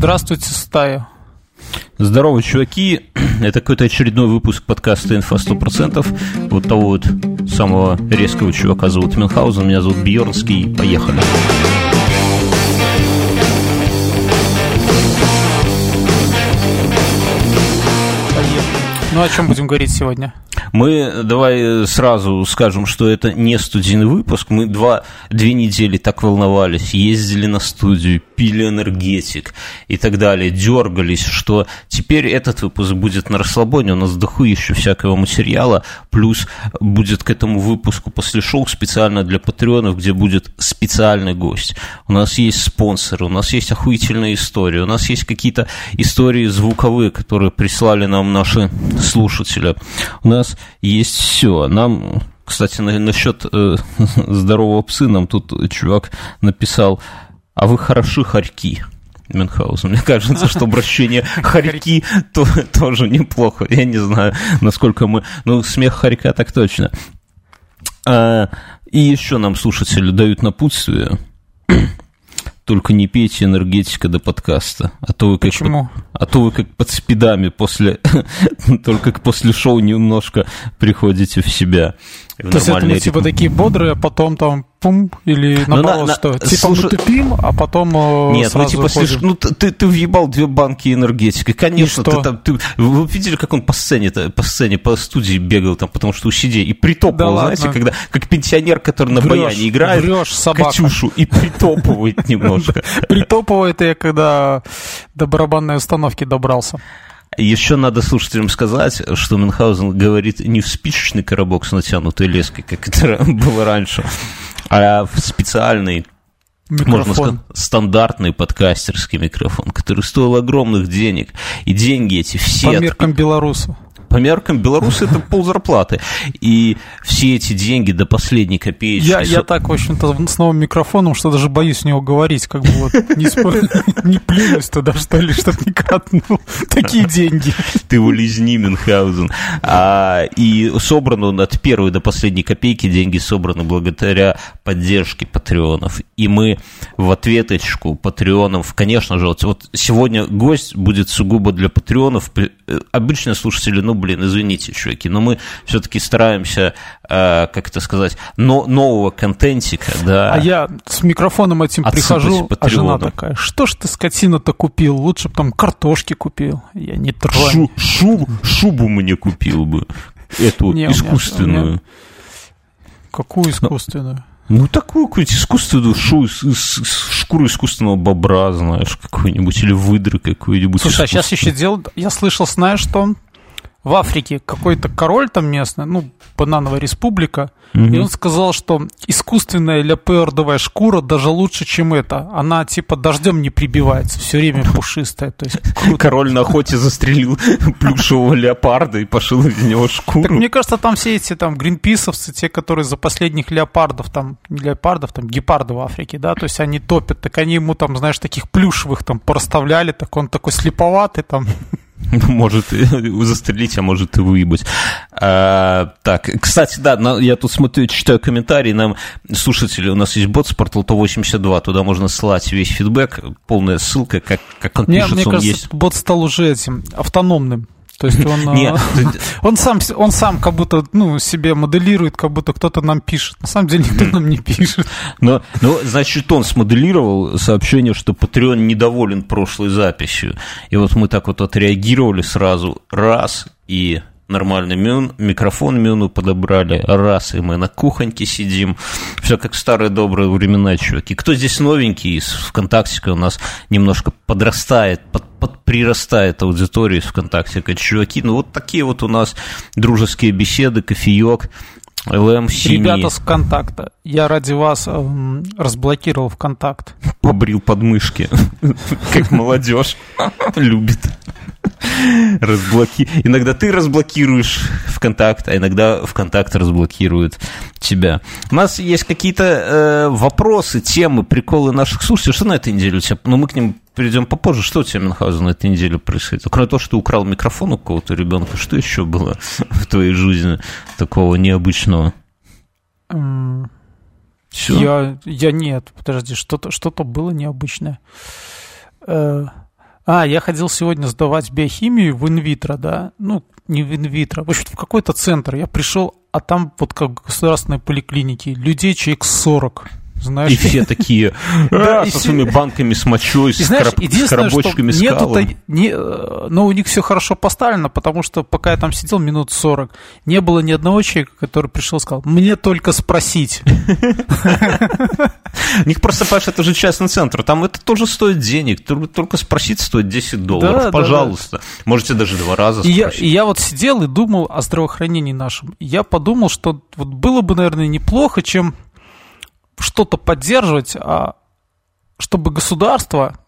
Здравствуйте, стая. Здорово, чуваки. Это какой-то очередной выпуск подкаста «Инфа 100%». Вот того вот самого резкого чувака зовут Мюнхгаузен, меня зовут Бьернский. Поехали. Ну, о чем будем говорить сегодня? Мы давай сразу скажем, что это не студийный выпуск. Мы два, две недели так волновались, ездили на студию, пили энергетик и так далее, дергались, что теперь этот выпуск будет на расслабоне, у нас доху еще всякого материала, плюс будет к этому выпуску после шоу специально для патреонов, где будет специальный гость. У нас есть спонсоры, у нас есть охуительная история, у нас есть какие-то истории звуковые, которые прислали нам наши слушатели. У нас есть все. Нам, кстати, на, насчет э, здорового псы нам тут чувак написал, а вы хороши хорьки. Мюнхгаузен. Мне кажется, что обращение хорьки то, тоже неплохо. Я не знаю, насколько мы... Ну, смех хорька так точно. А, и еще нам слушатели дают напутствие только не пейте энергетика до подкаста. А то вы как Почему? Под, а то вы как под спидами после, только после шоу немножко приходите в себя. То есть это мы типа такие бодрые, а потом там пум, или ну, наоборот, на, что? На, типа слушай, мы тупим, а потом э, Нет, ну, сразу ну типа, слушай, ну ты, ты въебал две банки энергетики. Конечно, ты там, ты, вы видели, как он по сцене, по сцене, по студии бегал там, потому что у сидей, и притопывал, да знаете, ладно. когда, как пенсионер, который на врешь, баяне играет, врешь, собака. Катюшу, и притопывает немножко. Притопывает я, когда до барабанной установки добрался. Еще надо слушателям сказать, что Мюнхгаузен говорит не в спичечный коробок с натянутой леской, как это было раньше, а в специальный Микрофон. можно сказать, стандартный подкастерский микрофон, который стоил огромных денег. И деньги эти все... По меркам белоруса по меркам Беларуси это пол зарплаты. И все эти деньги до последней копеечки... Я, я так, в общем-то, с новым микрофоном, что даже боюсь с него говорить, как бы вот не, спо... не плюнусь туда, что ли, чтоб не кратнул. Такие деньги. Ты улизни, Мюнхгаузен. А, и собрано от первой до последней копейки, деньги собраны благодаря поддержке патреонов. И мы в ответочку патреонов, конечно же, вот, вот сегодня гость будет сугубо для патреонов. Э, обычно слушатели, ну, блин, извините, чуваки, но мы все-таки стараемся, э, как это сказать, но, нового контентика, да. А я с микрофоном этим прихожу, а жена такая, что ж ты, скотина-то купил, лучше бы там картошки купил, я не трогаю. Шу, шубу, шубу мне купил бы, эту не, искусственную. Меня, меня... Какую искусственную? Ну, такую какую-нибудь искусственную шу, шкуру искусственного бобра, знаешь, какую-нибудь, или выдры какую-нибудь. Слушай, а сейчас еще делают, я слышал, знаешь, что в Африке какой-то король там местный, ну, банановая республика, угу. и он сказал, что искусственная леопардовая шкура даже лучше, чем это. Она типа дождем не прибивается, все время пушистая. То есть, Король на охоте застрелил плюшевого леопарда и пошил из него шкуру. Так мне кажется, там все эти там гринписовцы, те, которые за последних леопардов, там, не леопардов, там, гепардов в Африке, да, то есть они топят, так они ему там, знаешь, таких плюшевых там проставляли, так он такой слеповатый там. Может застрелить, а может и выебать. А, так, кстати, да, я тут смотрю, читаю комментарии, нам слушатели, у нас есть бот Спортлото 82, туда можно ссылать весь фидбэк, полная ссылка, как, как он мне, пишется, мне он кажется, есть. бот стал уже этим автономным. То есть он, Нет, э, он, сам, он сам как будто ну, себе моделирует, как будто кто-то нам пишет. На самом деле никто нам не пишет. Но, ну, значит, он смоделировал сообщение, что Patreon недоволен прошлой записью. И вот мы так вот отреагировали сразу раз и нормальный мюн, микрофон мюну подобрали, раз, и мы на кухоньке сидим. Все как старые добрые времена, чуваки. Кто здесь новенький из ВКонтакте у нас немножко подрастает, под, под прирастает аудитория из ВКонтакте, как чуваки. Ну, вот такие вот у нас дружеские беседы, кофеек. ЛМ синий. Ребята с ВКонтакта, я ради вас э, разблокировал ВКонтакт. Побрил подмышки, как молодежь любит. Разблоки... Иногда ты разблокируешь ВКонтакт, а иногда ВКонтакт разблокирует тебя. У нас есть какие-то э, вопросы, темы, приколы наших слушателей. Что на этой неделе у тебя? Ну, мы к ним перейдем попозже. Что у тебя, Мюнхгаузен, на этой неделе происходит? Кроме того, что ты украл микрофон у кого-то ребенка, что еще было в твоей жизни такого необычного? Все? Я, я нет, подожди, что-то что было необычное. Э, А, я ходил сегодня сдавать биохимию в инвитро, да? Ну, не в инвитро, в общем, в какой-то центр. Я пришел, а там вот как в государственной поликлинике, людей человек 40. Знаешь, и все такие да, со своими банками с мочой, с, знаешь, краб, с коробочками с калом. Не, э, но у них все хорошо поставлено, потому что пока я там сидел минут 40, не было ни одного человека, который пришел и сказал, мне только спросить. У них просто, понимаешь, это же частный центр, там это тоже стоит денег, только спросить стоит 10 долларов, пожалуйста. Можете даже два раза спросить. И я вот сидел и думал о здравоохранении нашем. Я подумал, что вот было бы, наверное, неплохо, чем что-то поддерживать, а чтобы государство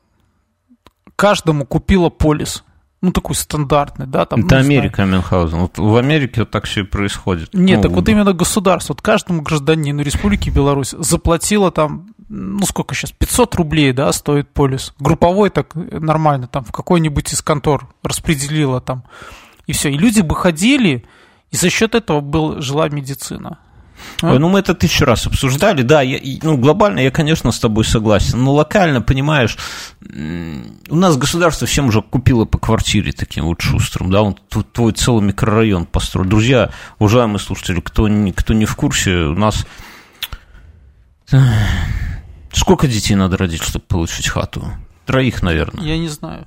каждому купило полис. Ну, такой стандартный, да, там. Это ну, Америка, Мюнхгаузен. Вот в Америке вот так все и происходит. Нет, ну, так вот именно государство, вот каждому гражданину Республики Беларусь заплатило там, ну, сколько сейчас, 500 рублей, да, стоит полис. Групповой так нормально, там, в какой-нибудь из контор распределило там, и все. И люди бы ходили, и за счет этого был, жила медицина. А? Ну, мы это тысячу раз обсуждали, да, я, ну, глобально я, конечно, с тобой согласен, но локально, понимаешь, у нас государство всем уже купило по квартире таким вот шустрым, да, он твой целый микрорайон построил. Друзья, уважаемые слушатели, кто, кто не в курсе, у нас... Сколько детей надо родить, чтобы получить хату? Троих, наверное. Я не знаю.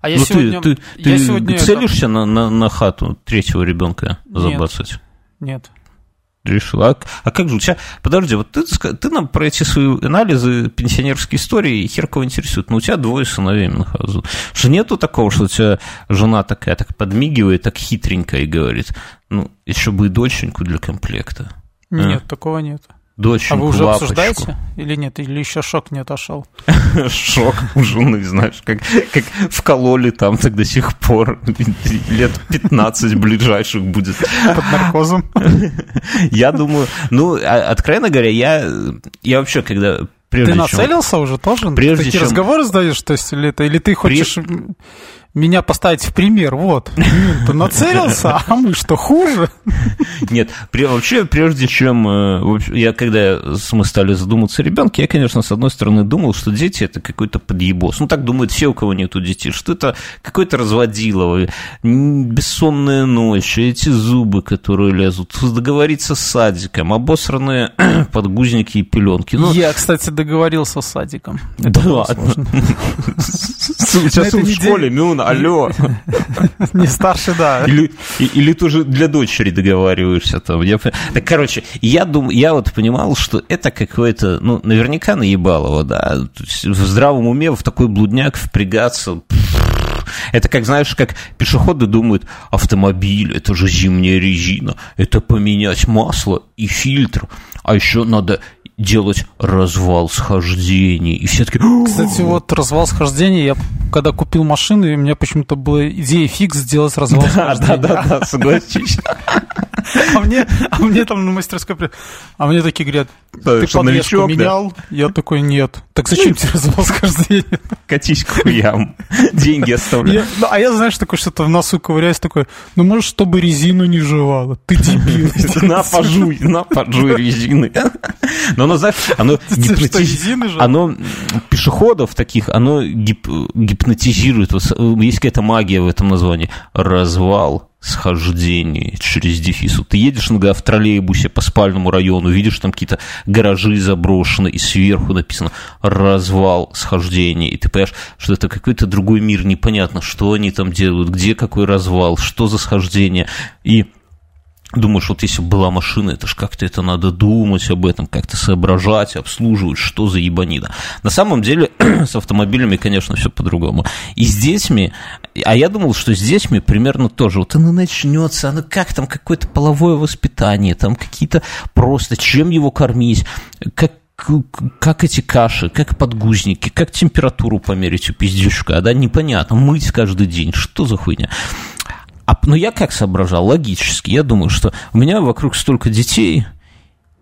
А я ну, сегодня... Ты, ты, я ты сегодня целишься это... на, на, на хату третьего ребенка забацать? Нет решил. А, а как же у тебя... Подожди, вот ты, ты нам про эти свои анализы пенсионерской истории хер кого интересует. Но у тебя двое сыновей Мюнхгаузен. Что нету такого, что у тебя жена такая так подмигивает, так хитренько и говорит, ну, еще бы и доченьку для комплекта. Нет, а? такого нет доченьку, А вы уже лапочку. обсуждаете или нет? Или еще шок не отошел? Шок у жены, знаешь, как, как вкололи там так до сих пор. Лет 15 ближайших будет. Под наркозом? Я думаю, ну, а, откровенно говоря, я, я вообще, когда Прежде ты нацелился чем, уже тоже? Прежде Такие чем... разговоры сдаешь, то есть, или, это, или ты хочешь... При меня поставить в пример. Вот, ты нацелился, а мы что, хуже? Нет, вообще, прежде чем э, я, когда мы стали задумываться о ребенке, я, конечно, с одной стороны думал, что дети это какой-то подъебос. Ну, так думают все, у кого нету детей, что это какой-то разводилово, бессонная ночь, эти зубы, которые лезут, договориться с садиком, обосранные подгузники и пеленки. Ну, я, кстати, договорился с садиком. Это да ладно. Сейчас в школе, Мюна, алло. Не старше, да. Или, или ты уже для дочери договариваешься там. Я, так, короче, я думаю, я вот понимал, что это какое-то, ну, наверняка наебалово, да. В здравом уме в такой блудняк впрягаться. Это как, знаешь, как пешеходы думают, автомобиль, это же зимняя резина, это поменять масло и фильтр, а еще надо делать развал схождений. И все таки Кстати, вот развал схождений, я когда купил машину, у меня почему-то была идея фикс сделать развал да, схождений. Да, да, да, согласись. А мне, а мне там на мастерской... А мне такие говорят, ты подвеску менял? Я такой, нет. Так зачем тебе развал схождения? Катись к хуям. Деньги оставляй. Ну, а я, знаешь, такой что-то в носу ковыряюсь, такой, ну, может, чтобы резину не жевала. Ты дебил. На, пожуй, на, пожуй резины. Но оно, знаешь, оно гипнотизирует. Оно пешеходов таких, оно гипнотизирует. Есть какая-то магия в этом названии. Развал схождение через дефис. Ты едешь иногда в по спальному району, видишь там какие-то гаражи заброшены, и сверху написано «развал схождения», и ты понимаешь, что это какой-то другой мир, непонятно, что они там делают, где какой развал, что за схождение, и Думаешь, вот если бы была машина, это ж как-то это надо думать об этом, как-то соображать, обслуживать, что за ебанина. На самом деле с автомобилями, конечно, все по-другому. И с детьми, а я думал, что с детьми примерно тоже. Вот оно начнется, оно как там какое-то половое воспитание, там какие-то просто, чем его кормить, как как эти каши, как подгузники, как температуру померить у пиздючка, да, непонятно, мыть каждый день, что за хуйня. А, ну, я как соображал, логически. Я думаю, что у меня вокруг столько детей,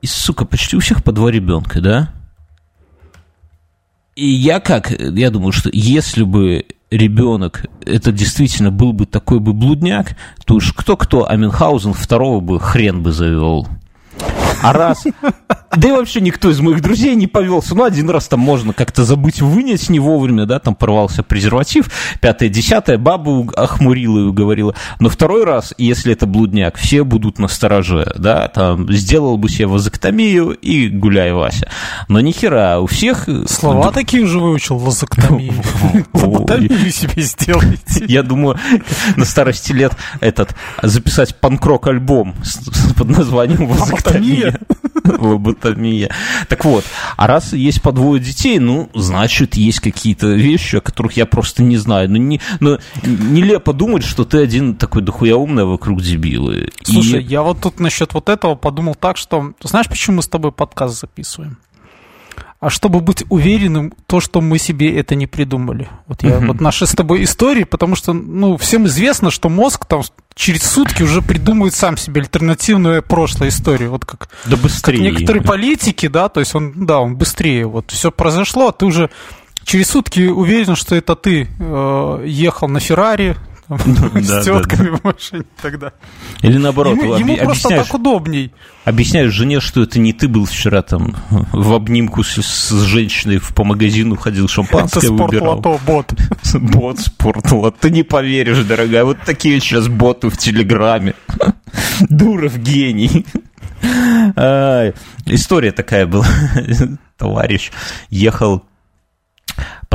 и, сука, почти у всех по два ребенка, да? И я как, я думаю, что если бы ребенок, это действительно был бы такой бы блудняк, то уж кто-кто, а Мюнхгаузен второго бы хрен бы завел. А раз... Да и вообще никто из моих друзей не повелся. Ну, один раз там можно как-то забыть вынять не вовремя, да, там порвался презерватив, пятое, десятое, бабу охмурила и уговорила. Но второй раз, если это блудняк, все будут на стороже, да, там, сделал бы себе вазоктомию и гуляй, Вася. Но ни хера, у всех... Э, Слова такие же выучил, вазоктомию. Лоботомию себе сделайте. Я думаю, на старости лет этот, записать панкрок альбом под названием «Вазоктомия». Лоботомия. Так вот, а раз есть по двое детей, ну, значит, есть какие-то вещи, о которых я просто не знаю. Ну, не, ну нелепо думать, что ты один такой дохуя умный, вокруг дебилы. Слушай, И... я вот тут насчет вот этого подумал так, что... Знаешь, почему мы с тобой подкаст записываем? А чтобы быть уверенным, то, что мы себе это не придумали. Вот я вот наши с тобой истории, потому что, ну, всем известно, что мозг там через сутки уже придумывает сам себе альтернативную прошлой историю. Вот как, да быстрее. как некоторые политики, да, то есть он, да, он быстрее. Вот все произошло, а ты уже через сутки уверен, что это ты э, ехал на Феррари, с тетками в машине тогда. Или наоборот, ему просто так удобней. Объясняешь жене, что это не ты был вчера там в обнимку с, женщиной по магазину ходил, шампанское это выбирал. спортлото, бот. Бот, спортлото. Ты не поверишь, дорогая, вот такие сейчас боты в Телеграме. Дуров гений. История такая была. Товарищ ехал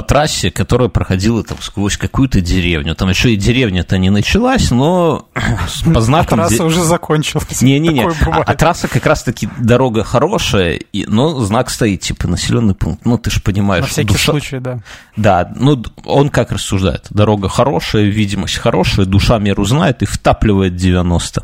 по трассе, которая проходила там сквозь какую-то деревню. Там еще и деревня-то не началась, но по знакам... А трасса де... уже закончилась. Не-не-не, а, а трасса как раз-таки дорога хорошая, и, но знак стоит, типа, населенный пункт. Ну, ты же понимаешь. На всякий душа... случай, да. Да, ну, он как рассуждает? Дорога хорошая, видимость хорошая, душа меру знает и втапливает 90.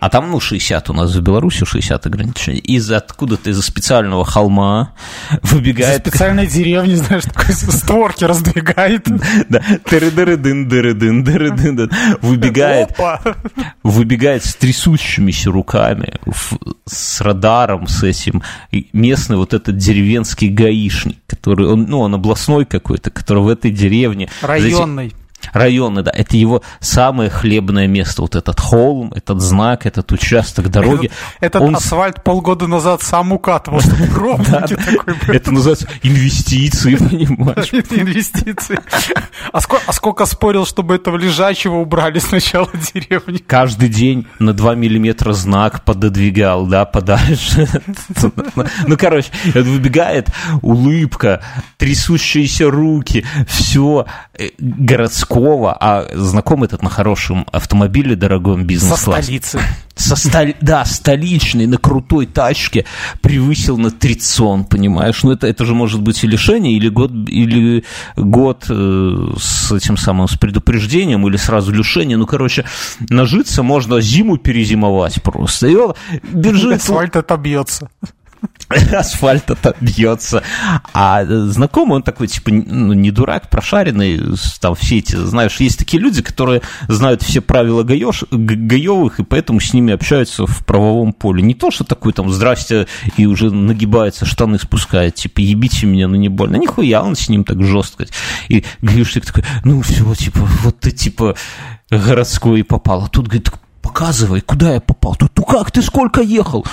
А там, ну, 60 у нас в Беларуси, 60 ограничений. Из откуда-то из-за специального холма выбегает... Из специальной деревни, знаешь, такой створки раздвигает. Да, тыры-дыры-дын, дыры-дын, дыры-дын, выбегает, выбегает с трясущимися руками, с радаром, с этим, местный вот этот деревенский гаишник, который, ну, он областной какой-то, который в этой деревне... Районный районы, да, это его самое хлебное место, вот этот холм, этот знак, этот участок дороги. Этот, он... асфальт полгода назад сам укатывал, Это называется инвестиции, понимаешь? Инвестиции. А, а сколько спорил, чтобы этого лежачего убрали сначала деревни? Каждый день на 2 миллиметра знак пододвигал, да, подальше. Ну, короче, выбегает улыбка, трясущиеся руки, все э, городское такого, а знаком этот на хорошем автомобиле, дорогом бизнес Со столицы. Со столь, да, столичной, на крутой тачке превысил на трицон, понимаешь? Ну, это, это же может быть и лишение, или год, или год э, с этим самым, с предупреждением, или сразу лишение. Ну, короче, нажиться можно зиму перезимовать просто. И он бежит... Асфальт отобьется. асфальт отобьется. А знакомый, он такой, типа, ну, не дурак, прошаренный, там все эти, знаешь, есть такие люди, которые знают все правила гаёш, гаевых, и поэтому с ними общаются в правовом поле. Не то, что такой там, здрасте, и уже нагибается, штаны спускает, типа, ебите меня, ну не больно. Нихуя, он с ним так жестко. И гаишник такой, ну все, типа, вот ты, типа, городской попал. А тут, говорит, показывай, куда я попал. Тут, ну как, ты сколько ехал?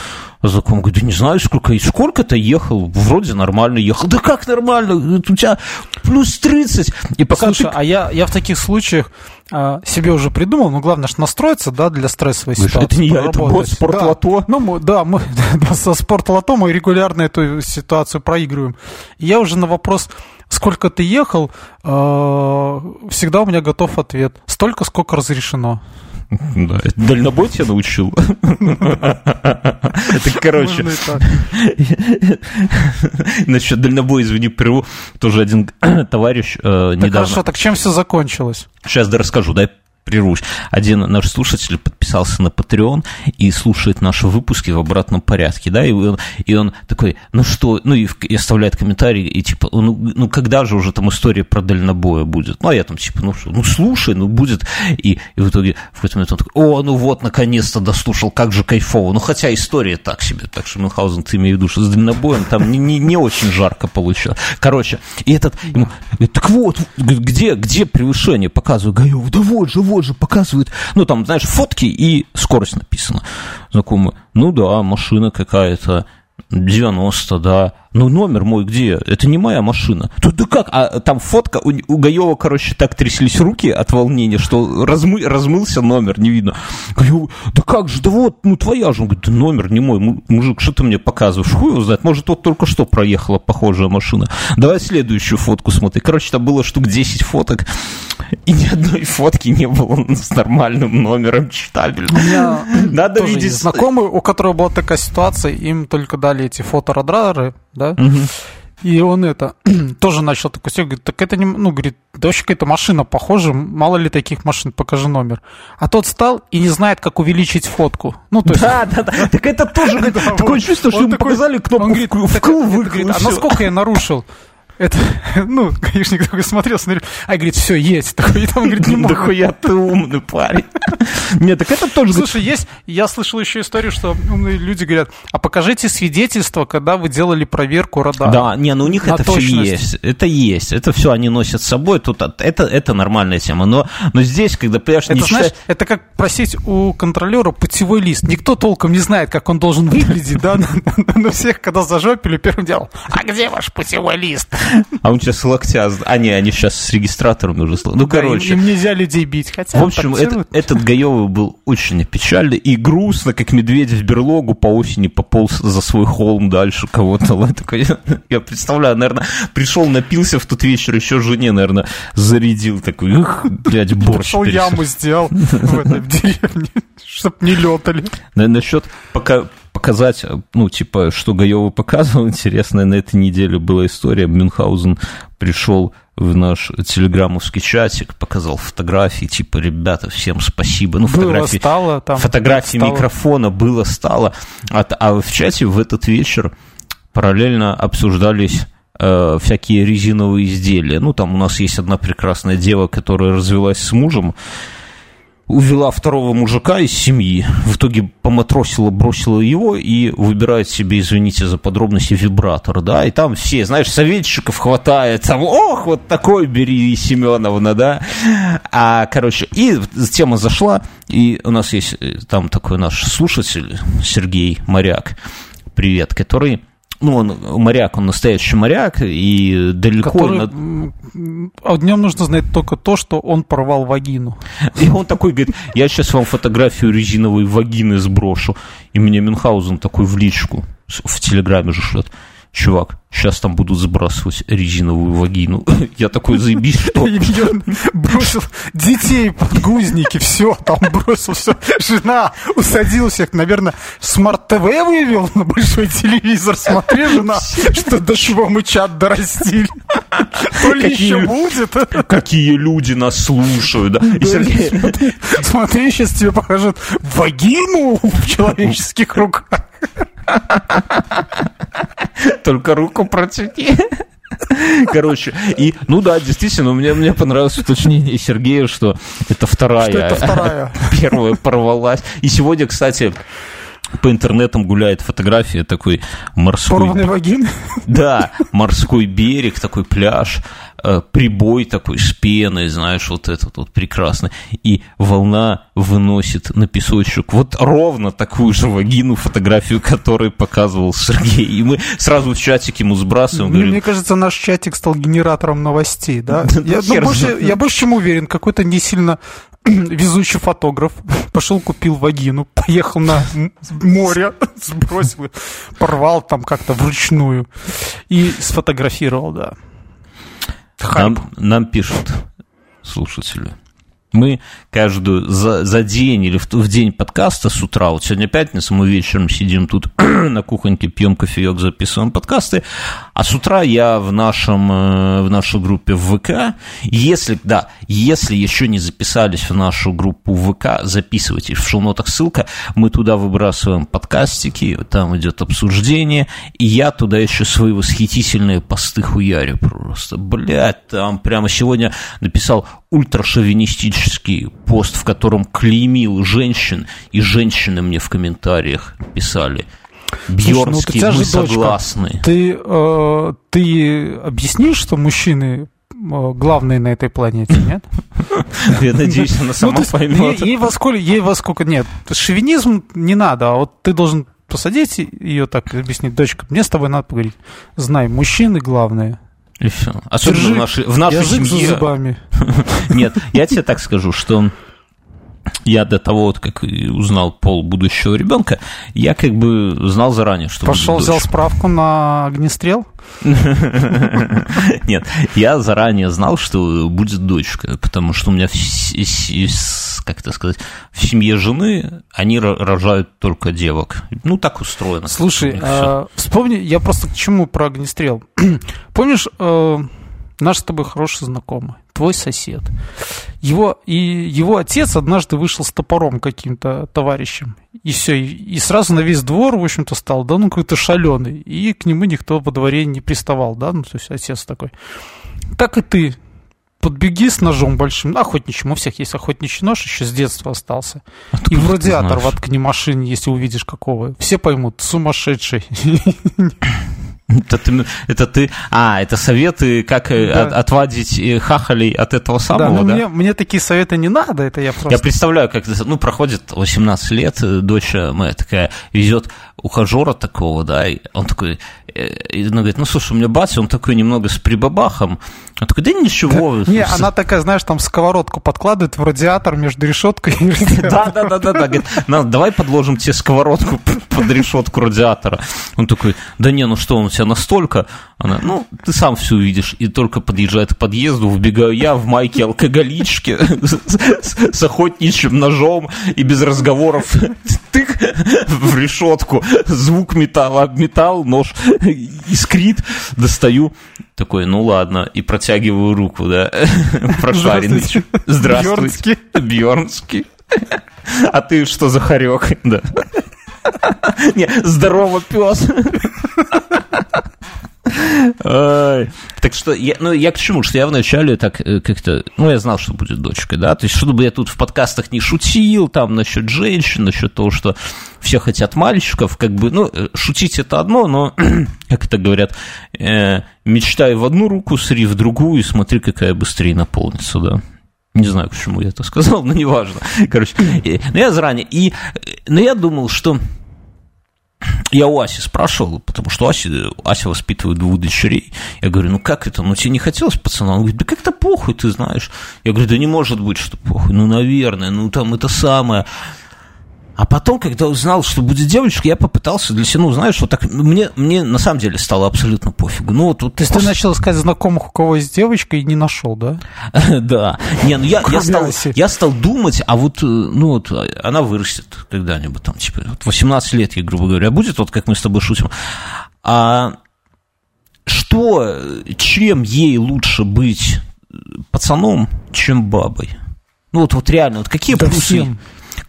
Закон говорит, да не знаю, сколько, сколько-то ехал, вроде нормально ехал. Да как нормально? У тебя плюс 30. И пока Слушай, ты... а я, я в таких случаях а, себе уже придумал, ну, главное, что настроиться, да, для стрессовой Слушай, ситуации. Это не я, это бот спортлото. Да, ну, мы, да, мы да, со спортлото мы регулярно эту ситуацию проигрываем. И я уже на вопрос, сколько ты ехал, а, всегда у меня готов ответ. Столько, сколько разрешено. Да, дальнобой тебя научил? Это, короче... Насчет дальнобоя, извини, прерву. Тоже один товарищ э, недавно... хорошо, так чем все закончилось? Сейчас да расскажу, дай прервусь. Один наш слушатель подписался на Patreon и слушает наши выпуски в обратном порядке, да, и он, и он такой, ну что, ну и, и оставляет комментарий, и типа, ну, ну когда же уже там история про дальнобоя будет? Ну, а я там типа, ну, ну слушай, ну будет. И, и в итоге в какой-то момент он такой, о, ну вот, наконец-то дослушал, как же кайфово. Ну, хотя история так себе, так что, Мюнхгаузен, ты имеешь в виду, что с дальнобоем там не, не, не очень жарко получилось. Короче, и этот, ему, так вот, где, где превышение? Показываю, Гаев, да вот же, вот же, показывает, ну, там, знаешь, фотки и скорость написана. Знакомый, ну да, машина какая-то, 90, да. Ну, номер мой где? Это не моя машина. Тут да как? А там фотка, у, у Гаева, короче, так тряслись руки от волнения, что размы, размылся номер, не видно. Говорю, да как же, да вот, ну твоя же. Он говорит, да номер не мой, мужик, что ты мне показываешь? Хуй его знает, может, вот только что проехала похожая машина. Давай следующую фотку смотри. Короче, там было штук 10 фоток, и ни одной фотки не было с нормальным номером читабельным. У меня Надо видеть... знакомый, у которого была такая ситуация, им только дали эти фоторадрары, да, угу. И он это тоже начал такой все, говорит, так это не, ну, говорит, да вообще какая-то машина похожа, мало ли таких машин, покажи номер. А тот стал и не знает, как увеличить фотку. Ну, то есть... Да, да, да, так это тоже, говорит, такое чувство, что ему показали кнопку он говорит, а насколько я нарушил? Это, ну, конечно, никто не смотрел, смотрел, а говорит, все, есть. Такой, и там, говорит, не могу. Да хуя ты умный парень. Нет, так это тоже... Слушай, есть, я слышал еще историю, что умные люди говорят, а покажите свидетельство, когда вы делали проверку радара. Да, не, ну у них это все есть. Это есть. Это все они носят с собой. Тут это, это нормальная тема. Но, но здесь, когда, понимаешь, это, не знаешь, это как просить у контролера путевой лист. Никто толком не знает, как он должен выглядеть, да? Но всех, когда зажопили, первым делом, а где ваш путевой лист? А он сейчас с локтя... А, не, они сейчас с регистратором уже... Ну, короче. Им нельзя людей бить, хотя... В общем, этот Гаевый был очень печальный и грустно, как медведь в берлогу по осени пополз за свой холм дальше кого-то. Я представляю, наверное, пришел, напился в тот вечер, еще жене, наверное, зарядил такой, ух, блядь, борщ. Пошел яму сделал в этой деревне, чтоб не летали. Насчет пока показать, ну, типа, что Гаева показывал, интересная на этой неделе была история. Мюнхгаузен пришел в наш телеграммовский чатик, показал фотографии, типа, ребята, всем спасибо. Ну, фотографии, было, стало, там, фотографии стало. микрофона было, стало. А, а в чате в этот вечер параллельно обсуждались э, всякие резиновые изделия. Ну, там у нас есть одна прекрасная дева, которая развелась с мужем, увела второго мужика из семьи, в итоге поматросила, бросила его и выбирает себе, извините за подробности, вибратор, да, и там все, знаешь, советчиков хватает, там, ох, вот такой бери Семеновна, да, а, короче, и тема зашла, и у нас есть э, там такой наш слушатель, Сергей Моряк, привет, который ну, он моряк, он настоящий моряк, и далеко... Который... На... А днем нужно знать только то, что он порвал вагину. И он такой говорит, я сейчас вам фотографию резиновой вагины сброшу. И мне Мюнхгаузен такой в личку в Телеграме же шлет чувак, сейчас там будут сбрасывать резиновую вагину. Я такой, заебись, что... Бросил детей, подгузники, все, там бросил все. Жена усадила всех, наверное, смарт-ТВ вывел на большой телевизор. Смотри, жена, что до чего мы чат дорастили. То ли еще будет. Какие люди нас слушают, да? И Сергей... Смотри, смотри, сейчас тебе покажут вагину в человеческих руках. Только руку протяни. Короче, и, ну да, действительно, мне, мне понравилось уточнение Сергея, что это вторая. Что это вторая. Первая порвалась. И сегодня, кстати, по интернетам гуляет фотография такой морской... Порванной вагины? Да, морской берег, такой пляж, прибой такой с пеной, знаешь, вот этот вот прекрасный. И волна выносит на песочек вот ровно такую же вагину, фотографию которой показывал Сергей. И мы сразу в чатик ему сбрасываем. Мне, говорим, мне кажется, наш чатик стал генератором новостей, да? Я, ну, больше, я больше чем уверен, какой-то не сильно везучий фотограф пошел купил вагину, поехал на море, сбросил, порвал там как-то вручную и сфотографировал, да. Нам, нам пишут слушатели. Мы каждую за, за день или в, в день подкаста с утра, вот сегодня пятница, мы вечером сидим тут на кухоньке, пьем кофеек, записываем подкасты, а с утра я в, нашем, э, в нашей группе в ВК. Если, да, если еще не записались в нашу группу ВК, записывайтесь. В шоу-нотах ссылка. Мы туда выбрасываем подкастики, там идет обсуждение. И я туда еще свои восхитительные посты хуярю просто. Блядь, там прямо сегодня написал ультрашовинистический пост, в котором клеймил женщин, и женщины мне в комментариях писали – Бьернский, ну, мы согласны. Ты, э, ты объяснишь, что мужчины э, главные на этой планете, нет? Я надеюсь, она сама Ну, есть поймет. Ей, ей во сколько, ей во сколько, нет, шовинизм не надо, а вот ты должен посадить ее так, объяснить, дочка, мне с тобой надо поговорить. Знай, мужчины главные. И всё. Особенно Держи в нашей, в нашей Язык за семье. зубами. Нет, я тебе так скажу, что я до того, вот, как узнал пол будущего ребенка, я как бы знал заранее, что Пошел, взял справку на огнестрел. Нет, я заранее знал, что будет дочка, потому что у меня, как это сказать, в семье жены они ро- рожают только девок. Ну, так устроено. Слушай, а, вспомни, я просто к чему про огнестрел. Помнишь, э, наш с тобой хороший знакомый, твой сосед. Его, и его отец однажды вышел с топором каким-то товарищем. И все, и, и сразу на весь двор, в общем-то, стал, да, ну какой-то шаленый. И к нему никто во дворе не приставал, да, ну то есть отец такой. Так и ты. Подбеги с ножом большим, охотничьим, у всех есть охотничий нож, еще с детства остался. И Откуда в ты радиатор воткни машине, если увидишь какого. Все поймут, сумасшедший. Это ты, это ты- а, это советы, как э, Да. от- отвадить э, хахалей от этого Да, самого, ну да? мне, мне такие советы не надо, это я Я просто... представляю, как это, ну, проходит 18 лет, э, дочь моя такая везет ухажера такого, да, и он такой, и она говорит, ну, слушай, у меня батя, он такой немного с прибабахом. Он такой, да ничего. Не, она такая, знаешь, там сковородку подкладывает в радиатор между решеткой и Да, да, да, да, да. Говорит, «На, давай подложим тебе сковородку под решетку радиатора. Он такой, да не, ну что, он у тебя настолько. Она, ну, ты сам все увидишь. И только подъезжает к подъезду, вбегаю я в майке с- с охотничьим ножом и без разговоров. Тык в решетку. Звук металла об металл, нож искрит. Достаю. Такой, ну ладно, и протягиваю руку, да, прошаренный. Здравствуйте. Бьернский. А ты что за хорек? Да. Не, здорово, пес. Так что, я, ну, я к чему? Что я вначале так э, как-то, ну, я знал, что будет дочка, да, то есть, чтобы я тут в подкастах не шутил, там, насчет женщин, насчет того, что все хотят мальчиков, как бы, ну, э, шутить это одно, но, как это говорят, э, мечтай в одну руку, сри в другую и смотри, какая быстрее наполнится, да. Не знаю, почему я это сказал, но неважно. Короче, э, но я заранее. И, э, но я думал, что я у Аси спрашивал, потому что Ася, Ася воспитывает двух дочерей. Я говорю, ну как это? Ну тебе не хотелось, пацана? Он говорит, да как-то похуй, ты знаешь. Я говорю, да не может быть, что похуй. Ну, наверное, ну там это самое. А потом, когда узнал, что будет девочка, я попытался для себя, ну, знаешь, вот так, мне, мне на самом деле стало абсолютно пофигу. Ну, вот, вот То есть ты начал искать знакомых, у кого есть девочка, и не нашел, да? Да. Не, ну я, я, стал, я стал думать, а вот, э, ну вот, она вырастет когда-нибудь, там, типа, вот 18 лет, ей, грубо говоря, будет, вот как мы с тобой шутим. А что, чем ей лучше быть э, пацаном, чем бабой? Ну вот, вот реально, вот какие Да плюсы? всем.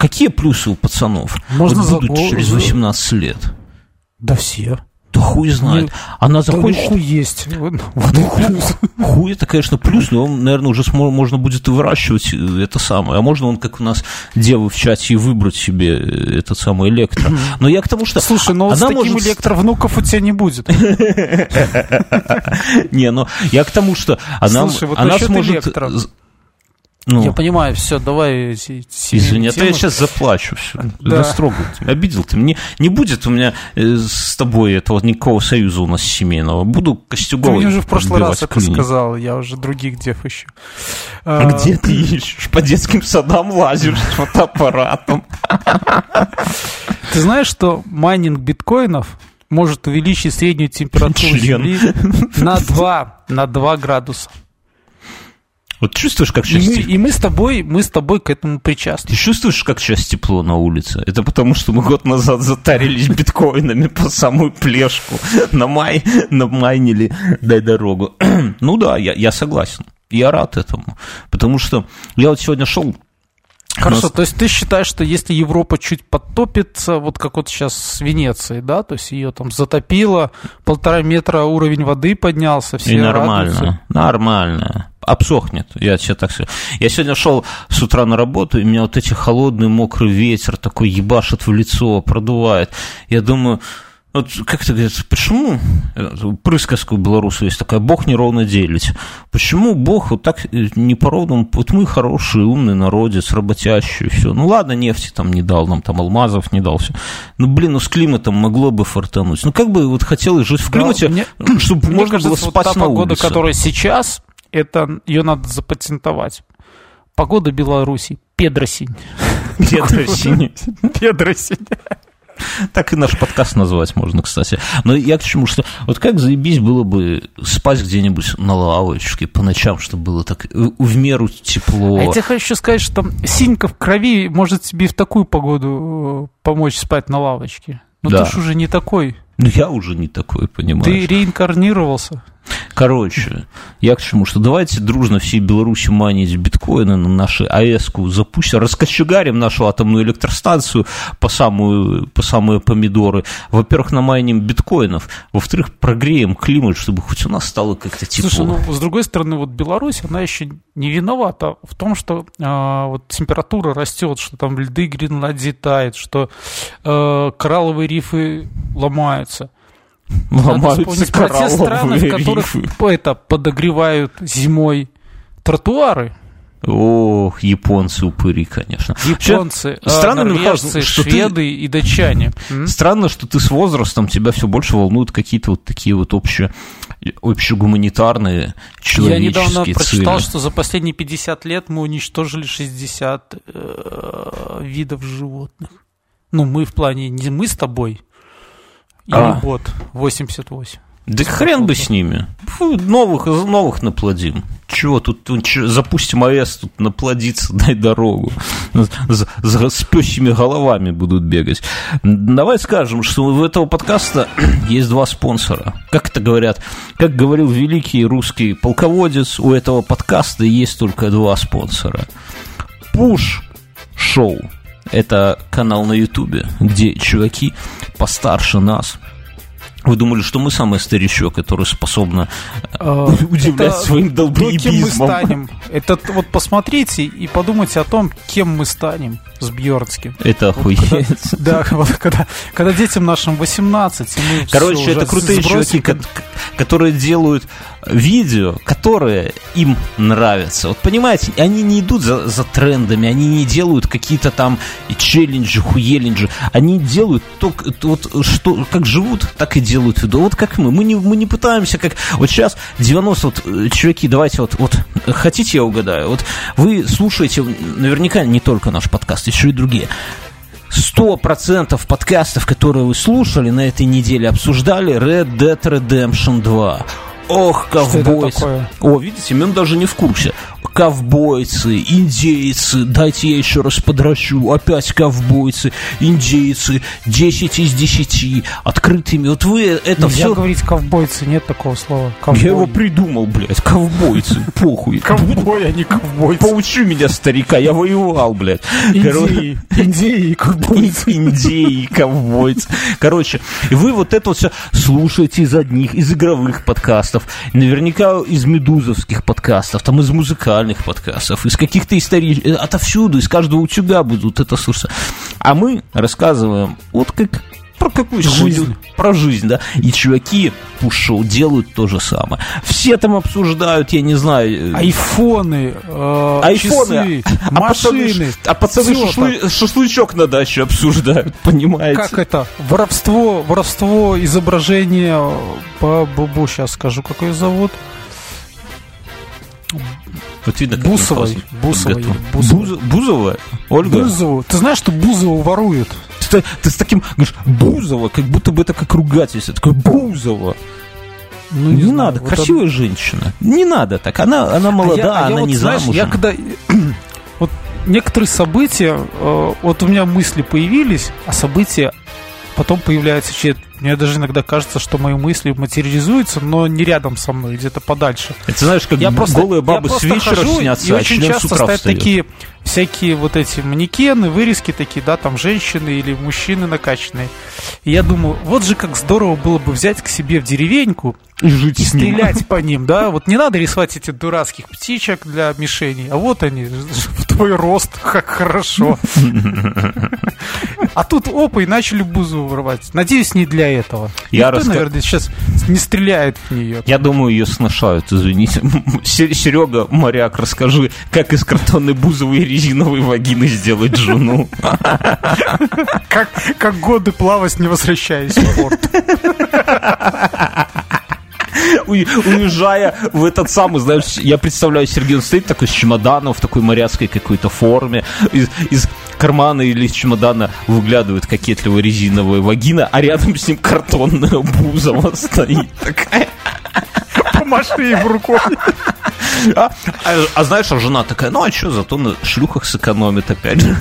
Какие плюсы у пацанов? Можно вот за будут гол- через за- 18 лет. Да все. Да хуй знает. Ну, Она Да захочет... ну хуй есть. Вот, вот плюс. Хуй это, конечно, плюс, но он, наверное, уже смо- можно будет выращивать э, это самое. А можно он, как у нас девы в чате, и выбрать себе э, этот самый электро. Но я к тому, что... Слушай, ну вот с она таким может- электровнуков у тебя не будет. Не, ну я к тому, что она, Слушай, вот она сможет... электро. Ну, Я понимаю, все, давай извини, а то я сейчас заплачу. Все. Да. Растрогал обидел ты. Мне не будет у меня э, с тобой этого никакого союза у нас семейного. Буду Ты Костюговой мне уже в прошлый раз это клинья. сказал, я уже других дев ищу. А где ты ищешь? По детским садам лазишь с фотоаппаратом. Ты знаешь, что майнинг биткоинов может увеличить среднюю температуру Член. Земли на 2, на 2 градуса. Вот чувствуешь, как И мы, сейчас и мы с тобой, мы с тобой к этому причастны. Ты чувствуешь, как сейчас тепло на улице? Это потому, что мы год назад затарились биткоинами по самую плешку. На май, намайнили, дай дорогу. Ну да, я, я согласен. Я рад этому. Потому что я вот сегодня шел... Хорошо, нас- то есть ты считаешь, что если Европа чуть подтопится, вот как вот сейчас с Венецией, да, то есть ее там затопило, полтора метра уровень воды поднялся, все И нормально, радуются. нормально. Обсохнет, я тебе так скажу. Я сегодня шел с утра на работу, и меня вот эти холодный мокрый ветер такой ебашит в лицо, продувает. Я думаю, вот как это говорится, почему присказка у белоруса есть такая, Бог неровно делить. Почему Бог вот так э, не по-ровному, вот мы хороший, умный народец, работящий, все. Ну ладно, нефти там не дал, нам там алмазов не дал, все. Ну блин, ну с климатом могло бы фартануть. Ну как бы вот хотелось жить в климате, да, мне, чтобы мне можно кажется, было спать вот та на погода, улице. которая сейчас, это ее надо запатентовать. Погода Беларуси. Педросень. Педросень. Педросень. Так и наш подкаст назвать можно, кстати. Но я к чему, что вот как заебись было бы спать где-нибудь на лавочке по ночам, чтобы было так в меру тепло. А я тебе хочу сказать, что синька в крови может тебе в такую погоду э, помочь спать на лавочке. Но да. ты ж уже не такой. Ну, я уже не такой, понимаешь. Ты реинкарнировался. Короче, я к чему, что давайте дружно всей Беларуси манить биткоины на наши АЭС-ку запустим, раскочегарим нашу атомную электростанцию по самую, по самые помидоры. Во-первых, намайним биткоинов, во-вторых, прогреем климат, чтобы хоть у нас стало как-то тепло. Слушай, ну, с другой стороны, вот Беларусь, она еще не виновата в том, что э, вот температура растет, что там льды Гренландии тает, что э, коралловые рифы ломаются – Ломаются про те страны, в которых это подогревают зимой тротуары. Ох, японцы упыри, конечно. Японцы, Вообще, странно, норвежцы, что шведы ты... и датчане. Странно, что ты с возрастом тебя все больше волнуют какие-то вот такие вот общие, общегуманитарные человеческие Я недавно цели. прочитал, что за последние 50 лет мы уничтожили 60 э, видов животных. Ну, мы в плане, не мы с тобой, или а. бот 88. Да хрен бы с ними. Фу, новых, новых наплодим. Чего тут, запустим АЭС, тут наплодиться, дай дорогу. За, с пёсими головами будут бегать. Давай скажем, что у этого подкаста есть два спонсора. Как это говорят? Как говорил великий русский полководец, у этого подкаста есть только два спонсора. Пуш шоу это канал на Ютубе, где чуваки постарше нас вы думали, что мы самый старичок, который способна а, удивлять своим долбоебизмом? кем мы станем? Это вот посмотрите и подумайте о том, кем мы станем с Бьернским. Это охуеть. Да, вот когда, когда детям нашим 18, и мы Короче, это крутые чуваки, которые делают видео, которые им нравятся. Вот понимаете, они не идут за, за трендами, они не делают какие-то там челленджи, хуеленджи. Они делают то, вот, что, как живут, так и делают видео. Вот как мы. Мы не, мы не пытаемся, как... Вот сейчас 90... Вот, э, чуваки, давайте вот, вот... Хотите, я угадаю? Вот вы слушаете наверняка не только наш подкаст, еще и другие. Сто процентов подкастов, которые вы слушали на этой неделе, обсуждали Red Dead Redemption 2. Ох, ковбойцы. О, видите, Мен даже не в курсе. Ковбойцы, индейцы, дайте я еще раз подращу, опять ковбойцы, индейцы, 10 из 10, открытыми. Вот вы это Нельзя все... говорить ковбойцы, нет такого слова. Ковбой. Я его придумал, блядь, ковбойцы, похуй. Ковбой, а не ковбойцы. Поучи меня, старика, я воевал, блядь. Индеи, индеи, ковбойцы. Индеи, ковбойцы. Короче, вы вот это вот все слушаете из одних, из игровых подкастов, наверняка из медузовских подкастов, там из музыкальных подкастов, из каких-то исторических, э, отовсюду, из каждого утюга будут это слушать. А мы рассказываем вот как про какую жизнь? Про жизнь, да. И чуваки пушоу делают то же самое. Все там обсуждают, я не знаю... Э, Айфоны, э, Айфоны, часы, а машины. А пацаны, а пацаны шашлы, шашлычок на даче обсуждают, понимаете? Как это? Воровство, воровство изображения по Бубу, сейчас скажу, как ее зовут. Вот видно, Бусовой. Бусовой. Бузова? Бузова? Ольга? Бузову. Ты знаешь, что Бузову воруют? Ты, ты с таким говоришь, Бузова, как будто бы это как ругательство. Такой, Бузова. Ну, не, не знаю, надо, вот красивая он... женщина. Не надо так. Она, она молода, а я, а она я не вот, замужем. Знаешь, я когда... вот некоторые события, э, вот у меня мысли появились, а события потом появляются через мне даже иногда кажется, что мои мысли материализуются, но не рядом со мной, где-то подальше. Это знаешь, как я просто, голые бабы я с вечера снятся, и а очень часто стоят встает. такие всякие вот эти манекены, вырезки такие, да, там женщины или мужчины накачанные. И я думаю, вот же как здорово было бы взять к себе в деревеньку и жить и стрелять по ним, да, вот не надо рисовать этих дурацких птичек для мишеней, а вот они, в твой рост, как хорошо. А тут опа, и начали бузу вырывать. Надеюсь, не для этого. Я Никто, раска- наверное, сейчас не стреляет в нее. Я думаю, ее сношают, извините. Серега, моряк, расскажи, как из картонной бузовой и резиновой вагины сделать жену. Как, годы плавать, не возвращаясь в порт. Уезжая в этот самый, знаешь, я представляю, Сергей стоит такой с чемоданом в такой моряцкой какой-то форме, из, из кармана или из чемодана выглядывает кокетливая резиновая вагина, а рядом с ним картонная бузова стоит такая. Помаши ей в рукой. А, а- а знаешь, а жена такая, ну а что, зато на шлюхах сэкономит опять же.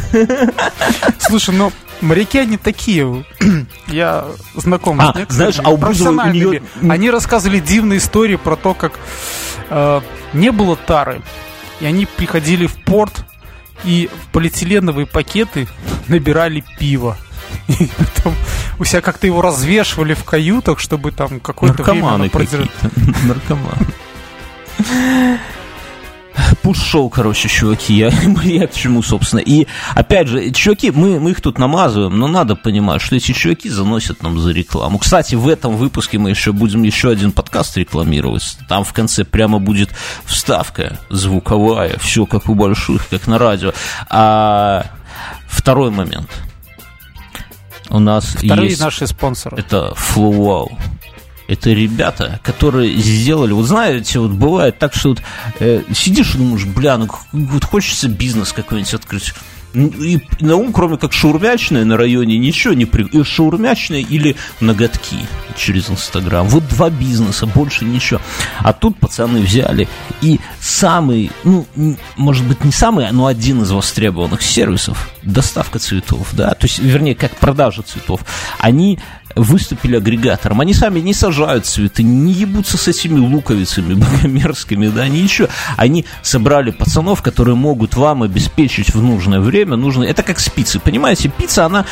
Слушай, ну, моряки они такие. Я знаком А, с некоторыми знаешь, а у Бузовой у неё- Они рассказывали дивные истории про то, как э, не было тары. И они приходили в порт и в полиэтиленовые пакеты набирали пиво. И потом у себя как-то его развешивали в каютах, чтобы там какое-то время... Наркоманы какие-то. Наркоманы. Пуш шоу, короче, чуваки, я, я к чему, собственно. И, опять же, чуваки, мы, мы их тут намазываем, но надо понимать, что эти чуваки заносят нам за рекламу. Кстати, в этом выпуске мы еще будем еще один подкаст рекламировать. Там в конце прямо будет вставка звуковая, все как у больших, как на радио. А второй момент. У нас Вторые есть... наши спонсоры. Это Flow. Это ребята, которые сделали, вот знаете, вот бывает так, что вот э, сидишь и думаешь, бля, ну вот хочется бизнес какой-нибудь открыть. Ну, И на ум, кроме как шаурмячная на районе, ничего не при... и Шаурмячная или ноготки через Инстаграм. Вот два бизнеса, больше ничего. А тут пацаны взяли и самый, ну, может быть, не самый, но один из востребованных сервисов доставка цветов, да, то есть, вернее, как продажа цветов. Они выступили агрегатором. Они сами не сажают цветы, не ебутся с этими луковицами богомерзкими, да, ничего. Они собрали пацанов, которые могут вам обеспечить в нужное время нужное. Это как спицы, понимаете? Пицца, она,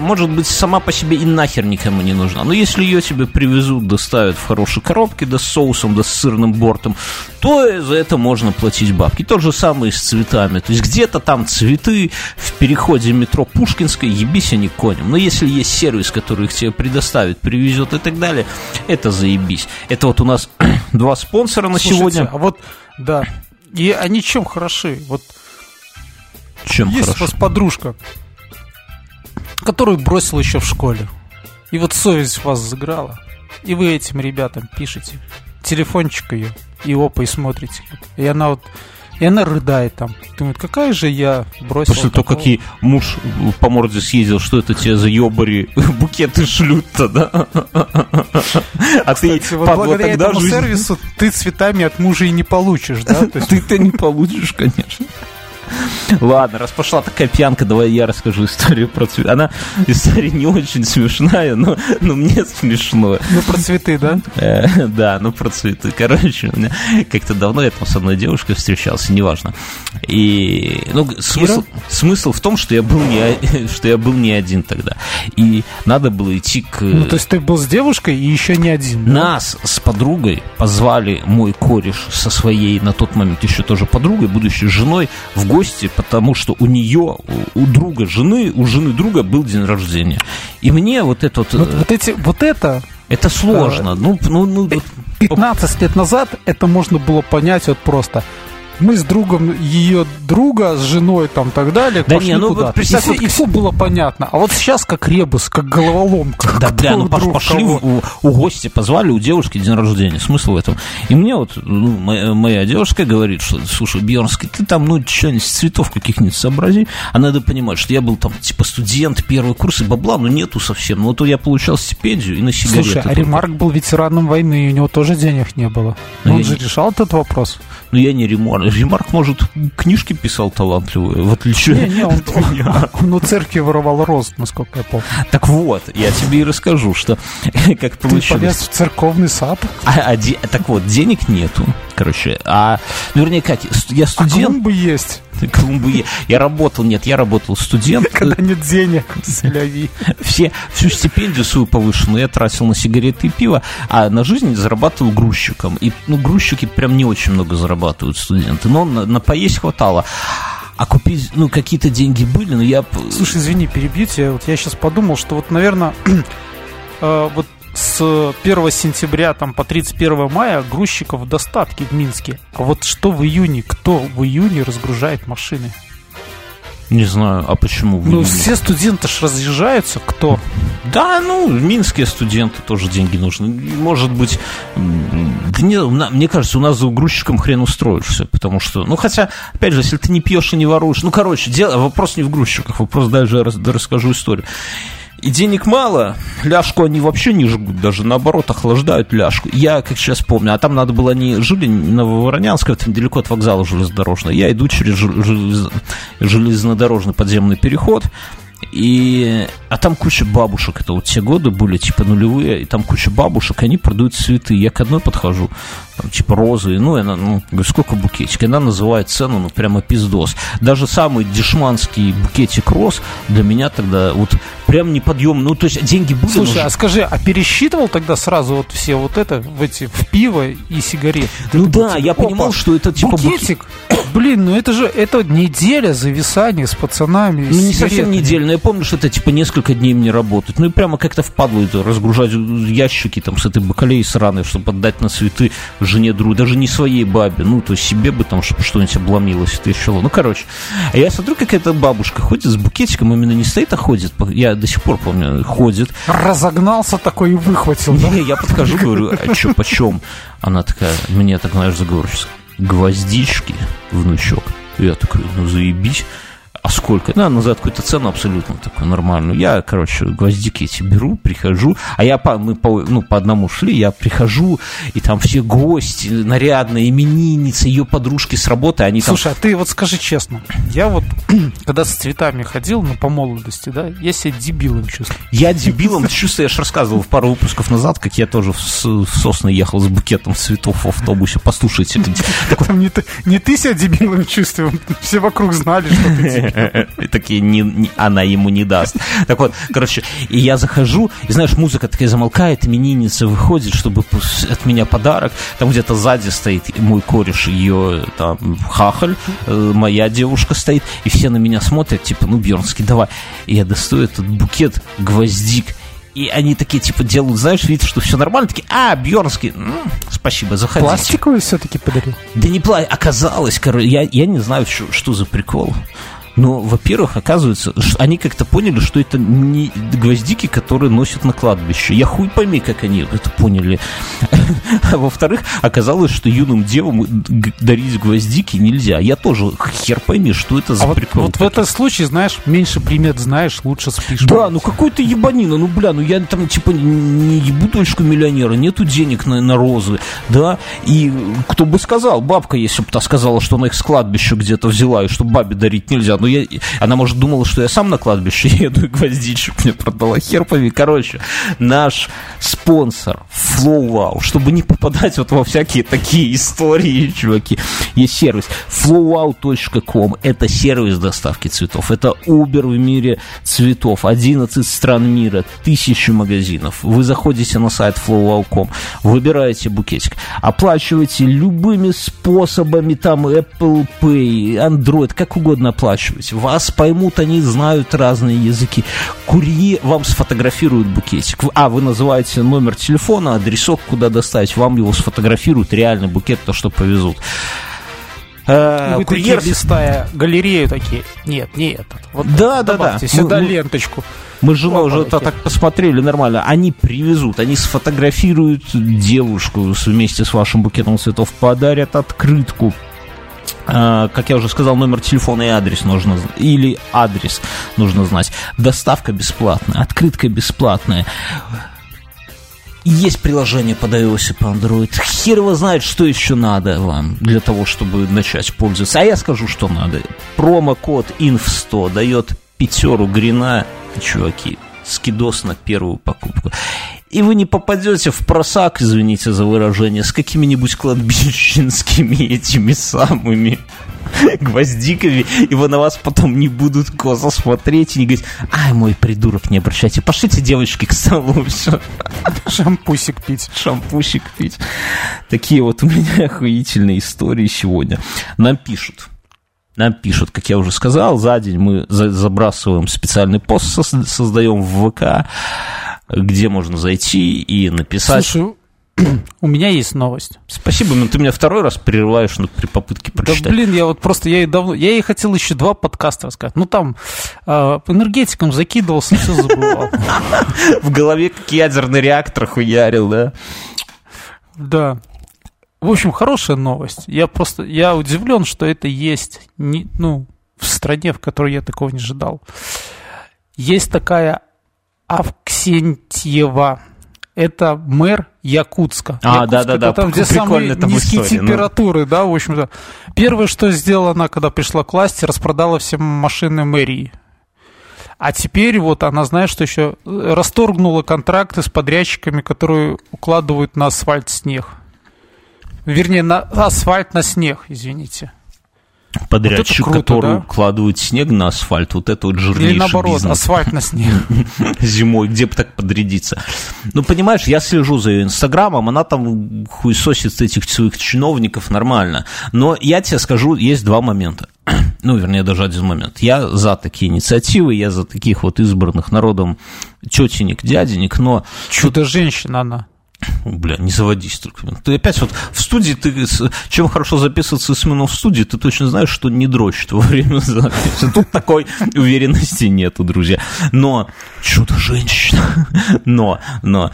может быть, сама по себе и нахер никому не нужна. Но если ее тебе привезут, доставят в хорошей коробке, да с соусом, да с сырным бортом, то за это можно платить бабки. То же самое и с цветами. То есть где-то там цветы в переходе метро Пушкинской, ебись они конем. Но если есть сервис, который их тебе предоставит, привезет и так далее, это заебись. Это вот у нас два спонсора на Слушайте, сегодня. А вот, да. И они чем хороши? Вот Чем есть хорошо? у вас подружка, которую бросила еще в школе. И вот совесть вас заграла. И вы этим ребятам пишете. Телефончик ее. И опа, и смотрите. И она вот... И она рыдает там. Думает, какая же я бросила После того, такого?» как ей муж по морде съездил, что это тебе за ебари букеты шлют-то, да? А ты, вот падла, благодаря тогда этому жизнь- сервису ты цветами от мужа и не получишь, да? Ты-то не получишь, конечно. Ладно, раз пошла такая пьянка, давай я расскажу историю про цвет. Она история не очень смешная, но, но мне смешно. Ну, про цветы, да? Э, Да, ну про цветы. Короче, у меня как-то давно я там с одной девушкой встречался, неважно. И ну, смысл, смысл в том, что я был не что я был не один тогда. И надо было идти к Ну, то есть ты был с девушкой и еще не один, нас с подругой позвали мой кореш со своей на тот момент еще тоже подругой, будущей женой, в гости, потому что у нее, у, друга жены, у жены друга был день рождения. И мне вот это вот, Вот, э, вот эти, вот это это сложно. Ну, ну, ну, вот 15 лет назад это можно было понять вот просто. Мы с другом ее друга, с женой там и так далее, Да пошли не, ну вот куда-то. представь, и, все, вот- было понятно. А вот сейчас как ребус, как головоломка. Да, бля, ну пош- пошли кого? у, у гости, позвали у девушки день рождения. Смысл в этом? И мне вот ну, моя, моя девушка говорит, что, слушай, Бьернский, ты там, ну, что-нибудь, цветов каких-нибудь сообрази. А надо понимать, что я был там, типа, студент, первый курс, и бабла, ну, нету совсем. Ну, вот я получал стипендию и на сигареты. Слушай, а. Ремарк был ветераном войны, и у него тоже денег не было. Ну, Он же решал этот вопрос. Ну, я не Ремарк. Ремарк, может, книжки писал талантливые, в отличие Не, не, он, от меня. он у церкви воровал рост, насколько я помню. Так вот, я тебе и расскажу, что как Ты получилось. полез в церковный сад, А, а де- так вот, денег нету, короче. А, ну, вернее, как, я а студент, клумбы есть, Колумбия. Я работал, нет, я работал студент. когда нет денег. Все, всю стипендию свою повышенную я тратил на сигареты и пиво, а на жизнь зарабатывал грузчиком. И, ну, грузчики прям не очень много зарабатывают студенты, но на, на поесть хватало. А купить, ну, какие-то деньги были, но я... Слушай, извини, перебью тебя. Вот я сейчас подумал, что вот, наверное, э, вот с 1 сентября там, по 31 мая грузчиков в достатке в Минске. А вот что в июне? Кто в июне разгружает машины? Не знаю, а почему? В ну, все студенты ж разъезжаются, кто? Да, ну, минские студенты тоже деньги нужны. Может быть, да не, мне кажется, у нас за грузчиком хрен устроишься, потому что, ну, хотя, опять же, если ты не пьешь и не воруешь, ну, короче, дело, вопрос не в грузчиках, вопрос даже я расскажу историю и денег мало, ляжку они вообще не жгут, даже наоборот охлаждают ляжку. Я, как сейчас помню, а там надо было, они жили на Воронянске, там далеко от вокзала железнодорожного. Я иду через железнодорожный подземный переход, и, а там куча бабушек, это вот те годы были, типа, нулевые, и там куча бабушек, они продают цветы. Я к одной подхожу, там, типа, розы, ну, она, ну, говорю, сколько букетик? Она называет цену, ну, прямо пиздос. Даже самый дешманский букетик роз для меня тогда вот прям неподъемный. Ну, то есть деньги были. Слушай, нужны. а скажи, а пересчитывал тогда сразу вот все вот это в эти в пиво и сигареты? Ну это да, я понимал, что это типа букетик. Блин, ну это же это неделя зависания с пацанами. Ну не совсем неделя, но я помню, что это типа несколько дней мне работать. Ну и прямо как-то впадло это разгружать ящики там с этой бакалеей сраной, чтобы отдать на цветы жене другу, даже не своей бабе, ну то есть себе бы там чтобы что-нибудь обломилось, это еще. Ну короче, а я смотрю, какая-то бабушка ходит с букетиком, именно не стоит, а ходит. Я до сих пор помню, ходит. Разогнался такой и выхватил, да? Не, я подхожу, говорю, а что, почем? Она такая, мне так, знаешь, заговорчески, гвоздички, внучок. Я такой, ну заебись а сколько? Ну, назад какую-то цену абсолютно такую нормальную. Я, короче, гвоздики эти беру, прихожу, а я по, мы по, ну, по одному шли, я прихожу, и там все гости, нарядные, именинницы, ее подружки с работы, они Слушай, там... а ты вот скажи честно, я вот, когда с цветами ходил, ну, по молодости, да, я себя дебилом чувствую. Я дебилом чувствую, я же рассказывал в пару выпусков назад, как я тоже в, в Сосны ехал с букетом цветов в автобусе, послушайте. Ты, не ты себя дебилом чувствуешь, все вокруг знали, что ты Такие, не, она ему не даст. Так вот, короче, и я захожу, и знаешь, музыка такая замолкает, именинница выходит, чтобы от меня подарок. Там где-то сзади стоит мой кореш, ее там хахаль, э, моя девушка стоит, и все на меня смотрят, типа, ну, Бьернский, давай. И я достаю этот букет гвоздик, и они такие, типа, делают, знаешь, вид, что все нормально, такие, а, Бьернский, ну, спасибо, заходите. Пластиковый все-таки подарил? Да не пластик, оказалось, короче, я, я не знаю, что, что за прикол. Но, во-первых, оказывается, они как-то поняли, что это не гвоздики, которые носят на кладбище. Я хуй пойми, как они это поняли. А во-вторых, оказалось, что юным девам дарить гвоздики нельзя. Я тоже хер пойми, что это за а прикол. Вот, вот в этом случае, знаешь, меньше примет знаешь, лучше спишь. Да, ну какой то ебанина, ну бля, ну я там типа не ебу дочку миллионера, нету денег на, на розы, да, и кто бы сказал, бабка, если бы та сказала, что она их с кладбища где-то взяла, и что бабе дарить нельзя, ну, я, она, может, думала, что я сам на кладбище еду и гвоздичек мне продала хер пойми. Короче, наш спонсор Flow Wow, чтобы не попадать вот во всякие такие истории, чуваки, есть сервис flowwow.com. Это сервис доставки цветов. Это Uber в мире цветов. 11 стран мира, тысячи магазинов. Вы заходите на сайт flowwow.com, выбираете букетик, оплачиваете любыми способами, там Apple Pay, Android, как угодно оплачиваете спрашивать. Вас поймут, они знают разные языки. Курьер вам сфотографирует букетик. А, вы называете номер телефона, адресок, куда доставить. Вам его сфотографируют, реальный букет, то, что повезут. Э, вы курьер... такие листая галерею такие. Нет, не этот. Вот да, да, да. Сюда мы, ленточку. Мы с женой уже это так посмотрели нормально. Они привезут, они сфотографируют девушку вместе с вашим букетом цветов, подарят открытку, как я уже сказал, номер телефона и адрес нужно или адрес нужно знать. Доставка бесплатная, открытка бесплатная. Есть приложение под iOS и по Android. Хер его знает, что еще надо вам для того, чтобы начать пользоваться. А я скажу, что надо. Промокод INF100 дает пятеру грина, чуваки, скидос на первую покупку и вы не попадете в просак, извините за выражение, с какими-нибудь кладбищенскими этими самыми гвоздиками, и вы на вас потом не будут косо смотреть и не говорить, ай, мой придурок, не обращайте, пошлите девочки к столу, все. Шампусик пить. Шампусик пить. Такие вот у меня охуительные истории сегодня. Нам пишут. Нам пишут, как я уже сказал, за день мы забрасываем специальный пост, создаем в ВК, где можно зайти и написать. Слушай, у меня есть новость. Спасибо, но ты меня второй раз прерываешь ну, при попытке прочитать. Да блин, я вот просто, я и давно, я и хотел еще два подкаста рассказать. Ну там э, по энергетикам закидывался, все забывал. В голове как ядерный реактор хуярил, да? Да. В общем, хорошая новость. Я просто, я удивлен, что это есть, не, ну, в стране, в которой я такого не ожидал. Есть такая Авксентьева. Это мэр Якутска. А, да-да-да, там, где самые там низкие история, температуры, ну. да, в общем-то. Первое, что сделала она, когда пришла к власти, распродала все машины мэрии. А теперь вот она, знает, что еще расторгнула контракты с подрядчиками, которые укладывают на асфальт снег. Вернее, на асфальт на снег, извините подрядчик, вот круто, который да? укладывает снег на асфальт, вот это вот жирнейший Или наоборот, бизнес. асфальт на снег. Зимой, где бы так подрядиться. Ну, понимаешь, я слежу за ее инстаграмом, она там хуесосит этих своих чиновников нормально. Но я тебе скажу, есть два момента. Ну, вернее, даже один момент. Я за такие инициативы, я за таких вот избранных народом тетенек, дяденек, но... Чудо-женщина она. Бля, не заводись только. Ты опять вот в студии, ты, чем хорошо записываться именно в студии, ты точно знаешь, что не дрочит во время записи. Тут такой уверенности нету, друзья. Но, чудо-женщина, но, но,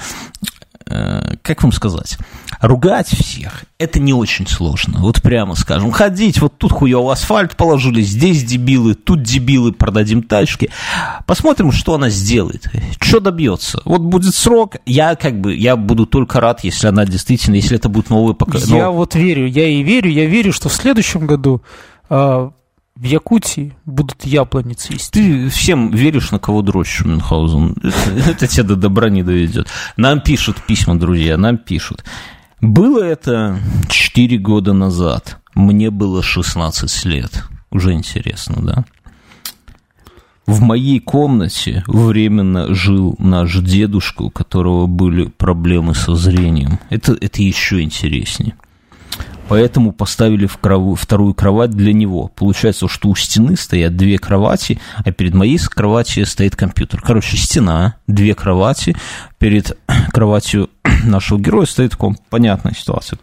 как вам сказать, ругать всех, это не очень сложно, вот прямо скажем. Ходить, вот тут хуёво асфальт положили, здесь дебилы, тут дебилы, продадим тачки. Посмотрим, что она сделает, что добьется. Вот будет срок, я как бы, я буду только рад, если она действительно, если это будет новый поколение. Я вот верю, я и верю, я верю, что в следующем году а, в Якутии будут яблони цвести. Ты всем веришь, на кого дрочишь, Мюнхгаузен. Это, тебя до добра не доведет. Нам пишут письма, друзья, нам пишут. Было это 4 года назад. Мне было 16 лет. Уже интересно, да? В моей комнате временно жил наш дедушка, у которого были проблемы со зрением. Это, это еще интереснее поэтому поставили в кров... вторую кровать для него. Получается, что у стены стоят две кровати, а перед моей кроватью стоит компьютер. Короче, стена, две кровати, перед кроватью нашего героя стоит комп. Понятная ситуация.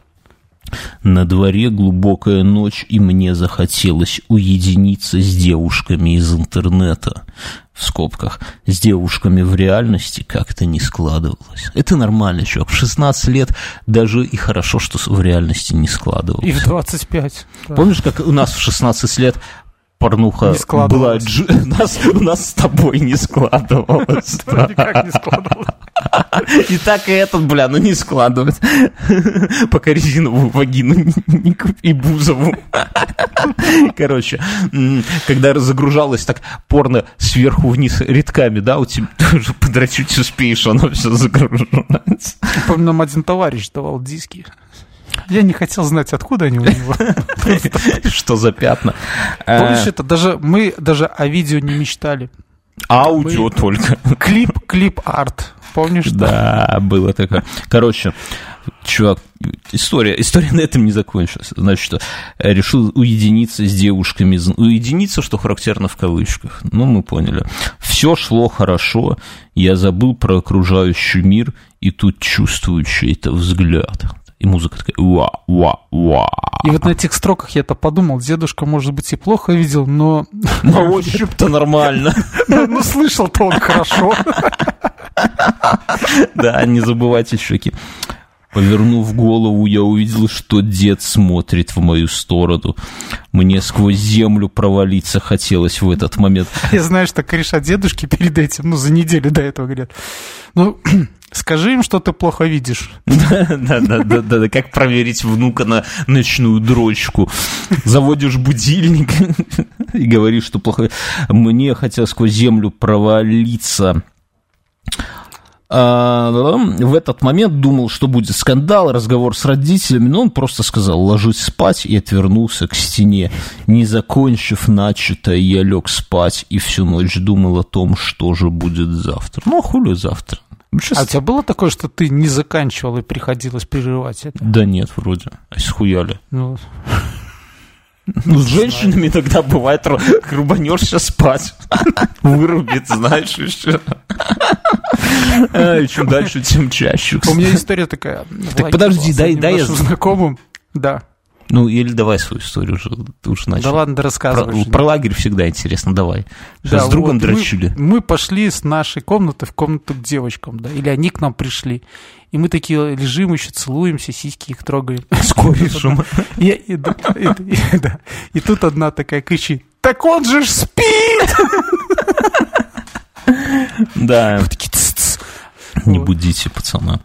На дворе глубокая ночь, и мне захотелось уединиться с девушками из интернета. В скобках. С девушками в реальности как-то не складывалось. Это нормально, чувак. В 16 лет даже и хорошо, что в реальности не складывалось. И в 25. Да. Помнишь, как у нас в 16 лет порнуха была... Дж... У нас, у нас с тобой не складывалось. Никак не складывалось. И так и этот, бля, ну не складывать. Пока резиновую вагину не купи Бузову. Короче, когда разогружалось так порно сверху вниз редками, да, у тебя тоже подрочить успеешь, оно все загружается. Помню, нам один товарищ давал диски. Я не хотел знать, откуда они у него. Что за пятна. Помнишь, это даже мы даже о видео не мечтали. Аудио только. Клип, клип-арт. Помнишь? Да, было такое. Короче, чувак, история, история на этом не закончилась. Значит, что решил уединиться с девушками. Уединиться, что характерно в кавычках. Ну, мы поняли. Все шло хорошо. Я забыл про окружающий мир, и тут чувствую чей-то взгляд. И музыка такая уа уа уа И вот на этих строках я-то подумал, дедушка, может быть, и плохо видел, но... На ощупь-то нормально. Ну, слышал-то он хорошо. Да, не забывайте, щеки. Повернув голову, я увидел, что дед смотрит в мою сторону. Мне сквозь землю провалиться хотелось в этот момент. Я знаю, что кореша дедушки перед этим, ну, за неделю до этого говорят, ну, скажи им, что ты плохо видишь. Да-да-да, как проверить внука на ночную дрочку. Заводишь будильник и говоришь, что плохо... Мне хотелось сквозь землю провалиться. А, в этот момент думал, что будет скандал, разговор с родителями, но он просто сказал «ложись спать» и отвернулся к стене. Не закончив начатое, я лег спать и всю ночь думал о том, что же будет завтра. Ну, а хули завтра? Сейчас... А у тебя было такое, что ты не заканчивал и приходилось прерывать это? Да нет, вроде. А схуяли. Ну, ну, с женщинами иногда бывает, рубанешься спать, вырубит, знаешь, еще. Чем дальше, тем чаще. У меня история такая. Так подожди, дай, дай я... знакомым, да. Ну, или давай свою историю уже, ты уж начал. Да ладно, да рассказывай. Про, про лагерь всегда интересно, давай. Сейчас да, с другом вот, дрочили. Мы, мы пошли с нашей комнаты в комнату к девочкам, да, или они к нам пришли. И мы такие лежим еще, целуемся, сиськи их трогаем. С корешем. И, тут одна такая кричит, так он же ж спит! Да. Не будите пацана.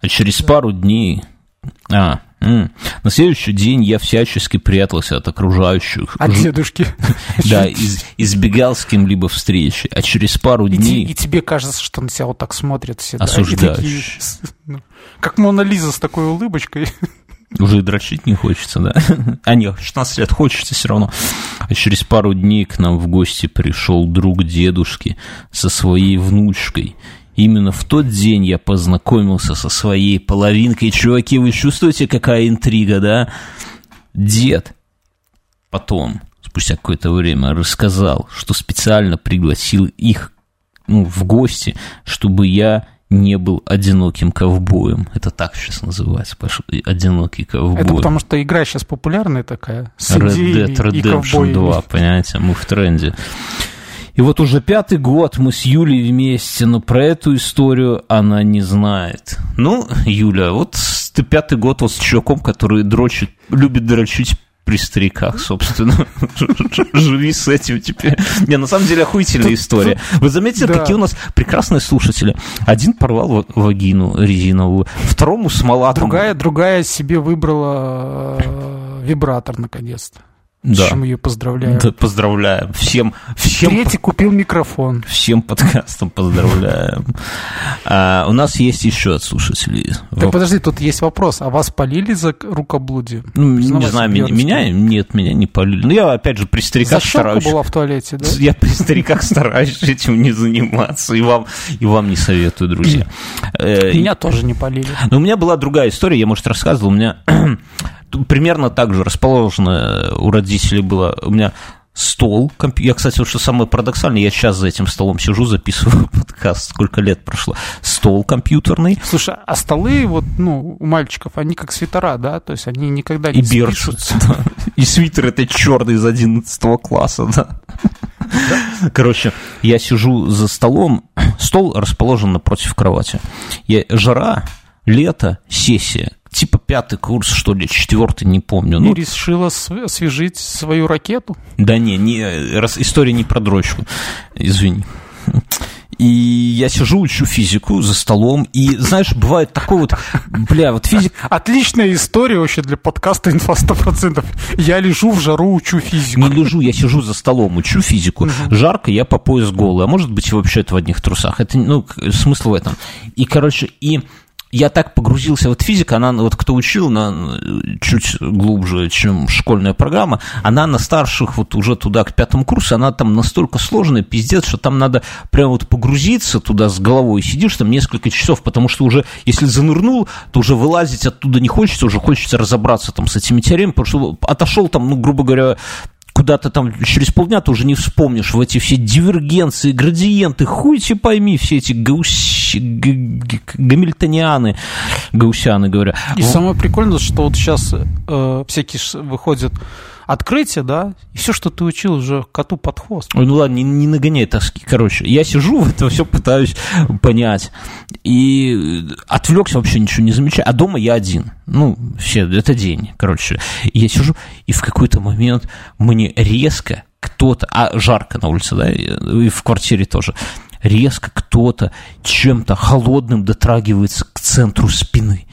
А через пару дней... А, М. На следующий день я всячески прятался от окружающих. От дедушки. Да, из, избегал с кем-либо встречи. А через пару и дней... И тебе кажется, что на себя вот так смотрят все. Осуждающие. Да, ну, как Мона Лиза с такой улыбочкой. Уже и дрочить не хочется, да? А нет, 16 лет хочется все равно. А через пару дней к нам в гости пришел друг дедушки со своей внучкой Именно в тот день я познакомился со своей половинкой. Чуваки, вы чувствуете, какая интрига, да? Дед потом, спустя какое-то время, рассказал, что специально пригласил их ну, в гости, чтобы я не был одиноким ковбоем. Это так сейчас называется, одинокий ковбой. Это потому что игра сейчас популярная такая, Red Dead Redemption 2, понимаете, мы в тренде. И вот уже пятый год мы с Юлей вместе, но про эту историю она не знает. Ну, Юля, вот ты пятый год вот с чуваком, который дрочит, любит дрочить при стариках, собственно. Живи с этим теперь. Не, на самом деле охуительная история. Вы заметили, да. какие у нас прекрасные слушатели? Один порвал вагину резиновую, второму смола. Другая, другая себе выбрала э, вибратор наконец-то. Да. С чем ее поздравляю. Да, поздравляем. Всем, всем... Третий купил микрофон. Всем подкастом поздравляем. А, у нас есть еще от слушателей. Так подожди, тут есть вопрос. А вас полили за рукоблудие? Ну, не знаю, меня, меня, нет, меня не полили. Ну, я, опять же, при стариках за стараюсь... была в туалете, да? Я при стариках стараюсь этим не заниматься. И вам, и вам не советую, друзья. Э, меня тоже не полили. Но у меня была другая история, я, может, рассказывал. У меня примерно так же расположено у родителей было. У меня стол. Я, кстати, вот что самое парадоксальное, я сейчас за этим столом сижу, записываю подкаст, сколько лет прошло. Стол компьютерный. Слушай, а столы вот, ну, у мальчиков, они как свитера, да? То есть они никогда не И берцы, да. И свитер это черный из 11 класса, да. Короче, я сижу за столом, стол расположен напротив кровати. Я, жара, лето, сессия типа пятый курс, что ли, четвертый, не помню. Ну, решила освежить свою ракету? Да не, не раз, история не про дрочку, извини. И я сижу, учу физику за столом, и, знаешь, бывает такой вот, бля, вот физик... Отличная история вообще для подкаста «Инфа 100%». Я лежу в жару, учу физику. Не лежу, я сижу за столом, учу физику. Угу. Жарко, я по пояс голый, а может быть, вообще это в одних трусах. Это, ну, смысл в этом. И, короче, и я так погрузился вот физика, она вот кто учил на чуть глубже, чем школьная программа, она на старших вот уже туда к пятому курсу, она там настолько сложная, пиздец, что там надо прям вот погрузиться туда с головой, сидишь там несколько часов, потому что уже, если занырнул, то уже вылазить оттуда не хочется, уже хочется разобраться там с этими теоремами, потому что отошел там, ну, грубо говоря, куда-то там через полдня ты уже не вспомнишь в эти все дивергенции, градиенты, хуй тебе пойми, все эти гауси, гамильтонианы, гаусяны, говоря. И самое прикольное, что вот сейчас э, всякие выходят открытие, да, и все, что ты учил, уже коту под хвост. Ой, ну ладно, не, не нагоняй тоски. Короче, я сижу в это все пытаюсь понять. И отвлекся, вообще ничего не замечаю. А дома я один. Ну, все, это день. Короче, я сижу, и в какой-то момент мне резко кто-то, а жарко на улице, да, и в квартире тоже, резко кто-то чем-то холодным дотрагивается к центру спины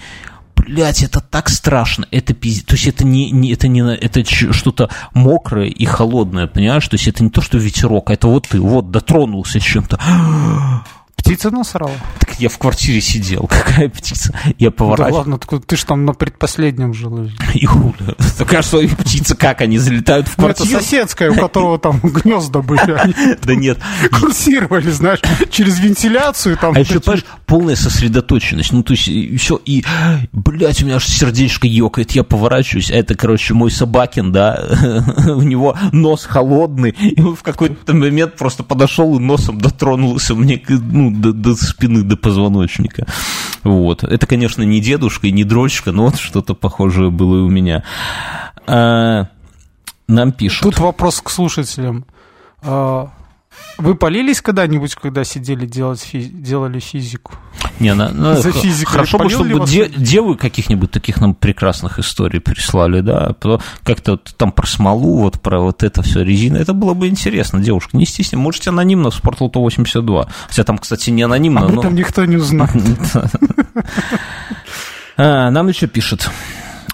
блядь, это так страшно, это пиздец, то есть это не, не это не, это что-то мокрое и холодное, понимаешь, то есть это не то, что ветерок, а это вот ты, вот, дотронулся чем-то. Птица насрала? Так я в квартире сидел, какая птица. Я поворачиваю. Да ладно, так ты же там на предпоследнем жил. Иуда. Такая что птица как, они залетают в Ну, это квартиру? соседская, у которого там гнезда были. Да нет. курсировали, знаешь, через вентиляцию. Там, А еще, понимаешь, полная сосредоточенность. Ну, то есть, все, и, блядь, у меня аж сердечко ёкает, я поворачиваюсь, а это, короче, мой собакин, да, у него нос холодный, и он в какой-то момент просто подошел и носом дотронулся мне, к- до, до спины, до позвоночника. Вот. Это, конечно, не дедушка и не дрочка, но вот что-то похожее было и у меня. А, нам пишут. Тут вопрос к слушателям. А, Вы полились когда-нибудь, когда сидели делать фи- делали физику? Не, на- на- За х- физикой Хорошо бы, чтобы де- девы каких-нибудь таких нам прекрасных историй прислали, да, то как-то вот там про смолу, вот про вот это все резина, это было бы интересно, девушка, не стесняйтесь, можете анонимно в Sportal 82, хотя там, кстати, не анонимно, Об но... этом никто не узнает. А, Нам еще пишет.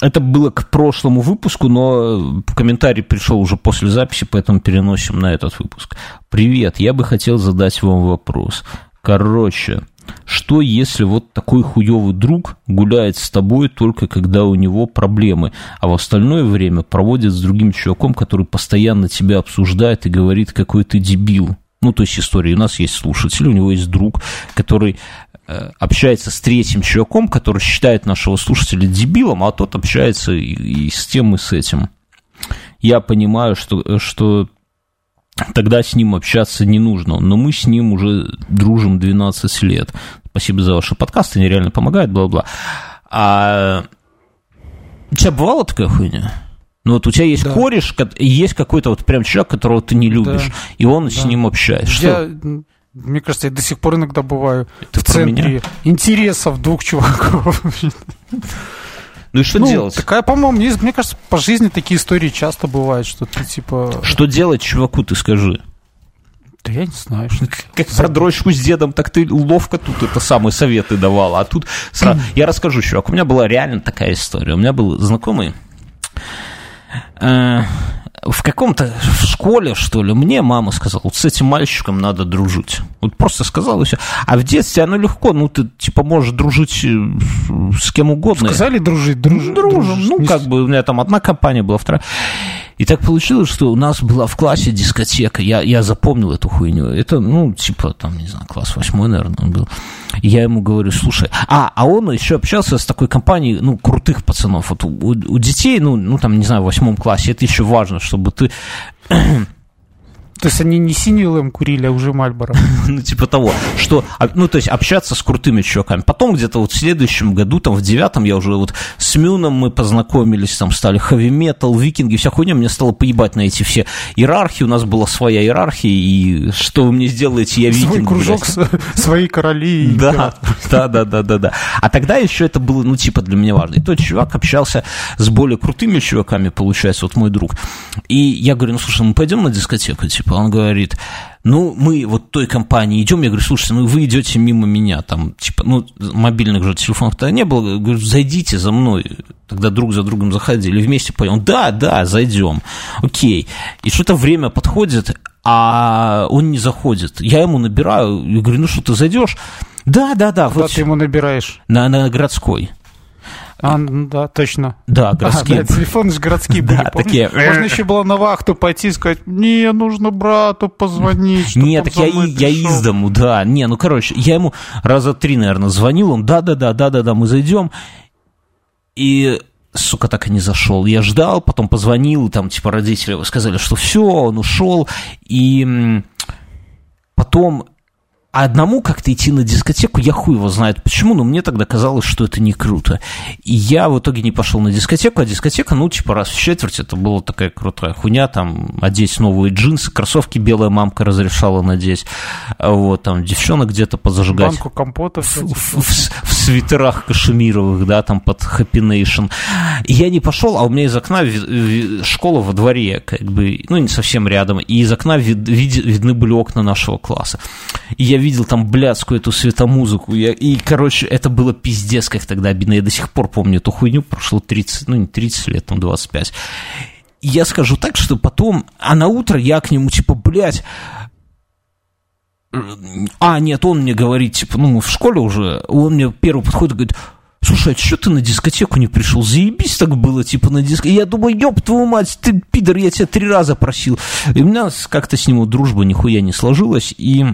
Это было к прошлому выпуску, но комментарий пришел уже после записи, поэтому переносим на этот выпуск. Привет, я бы хотел задать вам вопрос. Короче, что если вот такой хуёвый друг гуляет с тобой только когда у него проблемы, а в остальное время проводит с другим чуваком, который постоянно тебя обсуждает и говорит, какой ты дебил? Ну, то есть история. У нас есть слушатель, у него есть друг, который э, общается с третьим чуваком, который считает нашего слушателя дебилом, а тот общается и, и с тем, и с этим. Я понимаю, что, что тогда с ним общаться не нужно, но мы с ним уже дружим 12 лет. Спасибо за ваши подкасты, они реально помогают, бла-бла. А у тебя бывала такая хуйня? Ну вот у тебя есть Да. кореш, есть какой-то вот прям человек, которого ты не любишь, и он с Да. ним общается. Что? Мне кажется, я до сих пор иногда бываю Ты в центре интересов двух чуваков. Ну и что Ну, делать? Такая, по-моему, есть- мне кажется, по жизни такие истории часто бывают, что ты типа... Что делать чуваку, ты скажи? Да я не знаю. что- Как про дрочку с дедом, так ты ловко тут это самые советы давала. А тут сразу... Я расскажу, чувак. У меня была реально такая история. У меня был знакомый э, в каком-то в школе, что ли, мне мама сказала, вот с этим мальчиком надо дружить. Вот просто сказала и все. А в детстве оно легко, ну, ты, типа, можешь дружить э, с кем угодно. Сказали дружить, дружим. Дружим. Ну, как бы у меня там одна компания была, вторая. И так получилось, что у нас была в классе дискотека. Я, я запомнил эту хуйню. Это, ну, типа, там, не знаю, класс восьмой, наверное, был. И я ему говорю, слушай, а, а он еще общался с такой компанией, ну, крутых пацанов. Вот у, у- у детей, ну, ну, там, не знаю, в восьмом классе, это еще важно, чтобы ты То есть они не синий ЛМ курили, а уже Мальборо. ну, типа того, что, а, ну, то есть общаться с крутыми чуваками. Потом где-то вот в следующем году, там, в девятом, я уже вот с Мюном мы познакомились, там, стали хэви метал, викинги, вся хуйня, мне стало поебать на эти все иерархии, у нас была своя иерархия, и что вы мне сделаете, я викинг. Свой кружок, свои короли. Да, да, да, да, да, да. А тогда еще это было, ну, типа, для меня важно. И тот чувак общался с более крутыми чуваками, получается, вот мой друг. И я говорю, ну, слушай, мы пойдем на дискотеку, типа, он говорит, ну, мы вот той компании идем, я говорю, слушайте, ну, вы идете мимо меня, там, типа, ну, мобильных же телефонов тогда не было, Я говорю, зайдите за мной, тогда друг за другом заходили, вместе пойдем, да, да, зайдем, окей. И что-то время подходит, а он не заходит. Я ему набираю, я говорю, ну что, ты зайдешь? Да, да, да, Куда вот ты ему набираешь? на, на городской. А, ну да, точно. Да, А, городские. да, телефоны же городские были, Да, такие. Можно еще было на вахту пойти и сказать, мне нужно брату позвонить, Нет, так я, я пришел». из дому, да. Не, ну, короче, я ему раза три, наверное, звонил, он, да-да-да, да-да-да, мы зайдем. И, сука, так и не зашел. Я ждал, потом позвонил, там, типа, родители сказали, что все, он ушел. И потом А одному как-то идти на дискотеку, я хуй его знает почему, но мне тогда казалось, что это не круто. И я в итоге не пошел на дискотеку, а дискотека, ну, типа раз в четверть, это была такая крутая хуйня, там, одеть новые джинсы, кроссовки белая мамка разрешала надеть, а вот, там, девчонок где-то позажигать. Банку компота. В, в- в- в свитерах кашемировых, да, там под Happy Nation. И я не пошел, а у меня из окна ви- ви- школа во дворе, как бы, ну, не совсем рядом, и из окна вид- види- видны были окна нашего класса. И я видел там блядскую эту светомузыку, я, и, короче, это было пиздец, как тогда обидно. Я до сих пор помню эту хуйню, прошло 30, ну, не 30 лет, там 25. И я скажу так, что потом, а на утро я к нему, типа, блядь, а, нет, он мне говорит, типа, ну, мы в школе уже, он мне первый подходит и говорит, слушай, а что ты на дискотеку не пришел? Заебись так было, типа, на дискотеку. Я думаю, ёб твою мать, ты, пидор, я тебя три раза просил. И у меня как-то с ним дружба нихуя не сложилась, и...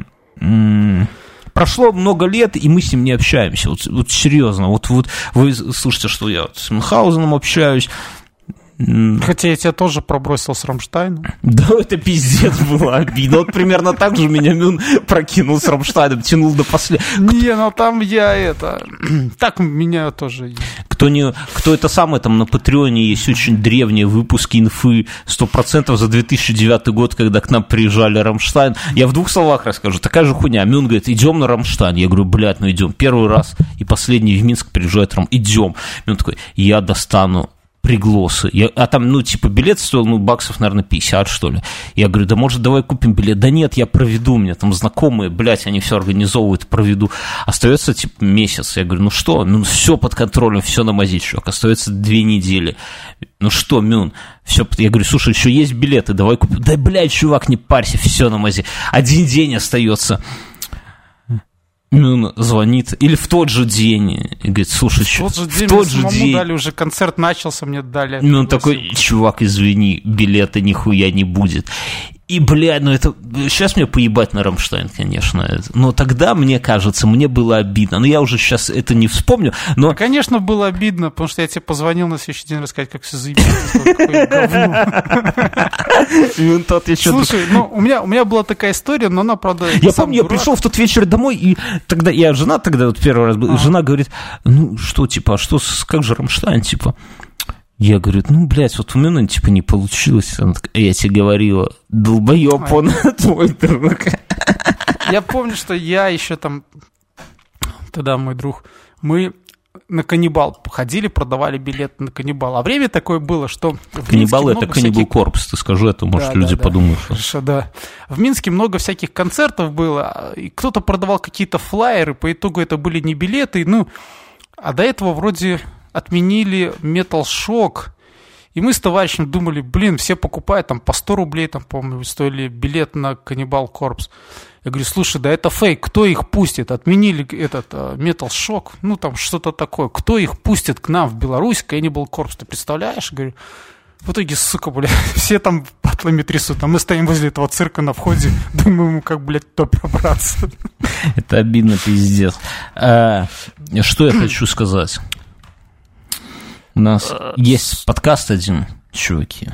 Прошло много лет, и мы с ним не общаемся. Вот, вот серьезно. Вот, вот вы слышите, что я с Мюнхгаузеном общаюсь. Хотя я тебя тоже пробросил с Рамштайном. Да, это пиздец было обидно. Вот примерно так же меня Мюн прокинул с Рамштайном, тянул до последнего. Не, ну там я это... Так меня тоже... Кто, не, кто это самое, там на Патреоне есть очень древние выпуски инфы 100% за 2009 год, когда к нам приезжали Рамштайн. Я в двух словах расскажу. Такая же хуйня. Мюн говорит, идем на Рамштайн. Я говорю, блядь, ну идем. Первый раз и последний в Минск приезжает Рам. Идем. Мюн такой, я достану приглосы. Я, а там, ну, типа, билет стоил, ну, баксов, наверное, 50, что ли. Я говорю, да может, давай купим билет? Да нет, я проведу, у меня там знакомые, блядь, они все организовывают, проведу. Остается, типа, месяц. Я говорю, ну что, ну, все под контролем, все на мази, чувак. Остается две недели. Ну что, Мюн, все, я говорю, слушай, еще есть билеты, давай купим. Да, блядь, чувак, не парься, все на мази. Один день остается. Мюн звонит, или в тот же день, и говорит, слушай, в тот же день, в тот же день дали, уже концерт начался, мне дали. Мюн такой, чувак, извини, билета нихуя не будет. И, бля, ну это... Сейчас мне поебать на Рамштайн, конечно. Но тогда, мне кажется, мне было обидно. Но я уже сейчас это не вспомню. Но... Ну, конечно, было обидно, потому что я тебе позвонил на следующий день рассказать, как все заебись. Слушай, ну, у меня, у меня была такая история, но она, правда... Я помню, я пришел в тот вечер домой, и тогда я жена тогда вот первый раз был, жена говорит, ну, что, типа, а что, как же Рамштайн, типа? Я говорю, ну, блядь, вот у меня, типа, не получилось. Она такая, я тебе говорила, долбоеб он твой друг. Я помню, что я еще там, тогда мой друг, мы на каннибал ходили, продавали билеты на каннибал. А время такое было, что... Каннибал это каннибал всяких... корпус, ты скажу это, может, да, люди да, подумают. Да. Хорошо, да. В Минске много всяких концертов было, и кто-то продавал какие-то флайеры, по итогу это были не билеты, ну, а до этого вроде отменили Metal Shock, и мы с товарищем думали, блин, все покупают там по 100 рублей, там, по-моему, стоили билет на Каннибал Корпс. Я говорю, слушай, да это фейк, кто их пустит? Отменили этот Metal Shock, ну там что-то такое. Кто их пустит к нам в Беларусь, Cannibal Corpse, ты представляешь? Я говорю, в итоге, сука, блядь, все там патлами трясут, а мы стоим возле этого цирка на входе, думаем, как, блядь, то пробраться. Это обидно, пиздец. А, что я хочу сказать? У нас есть подкаст один, чуваки,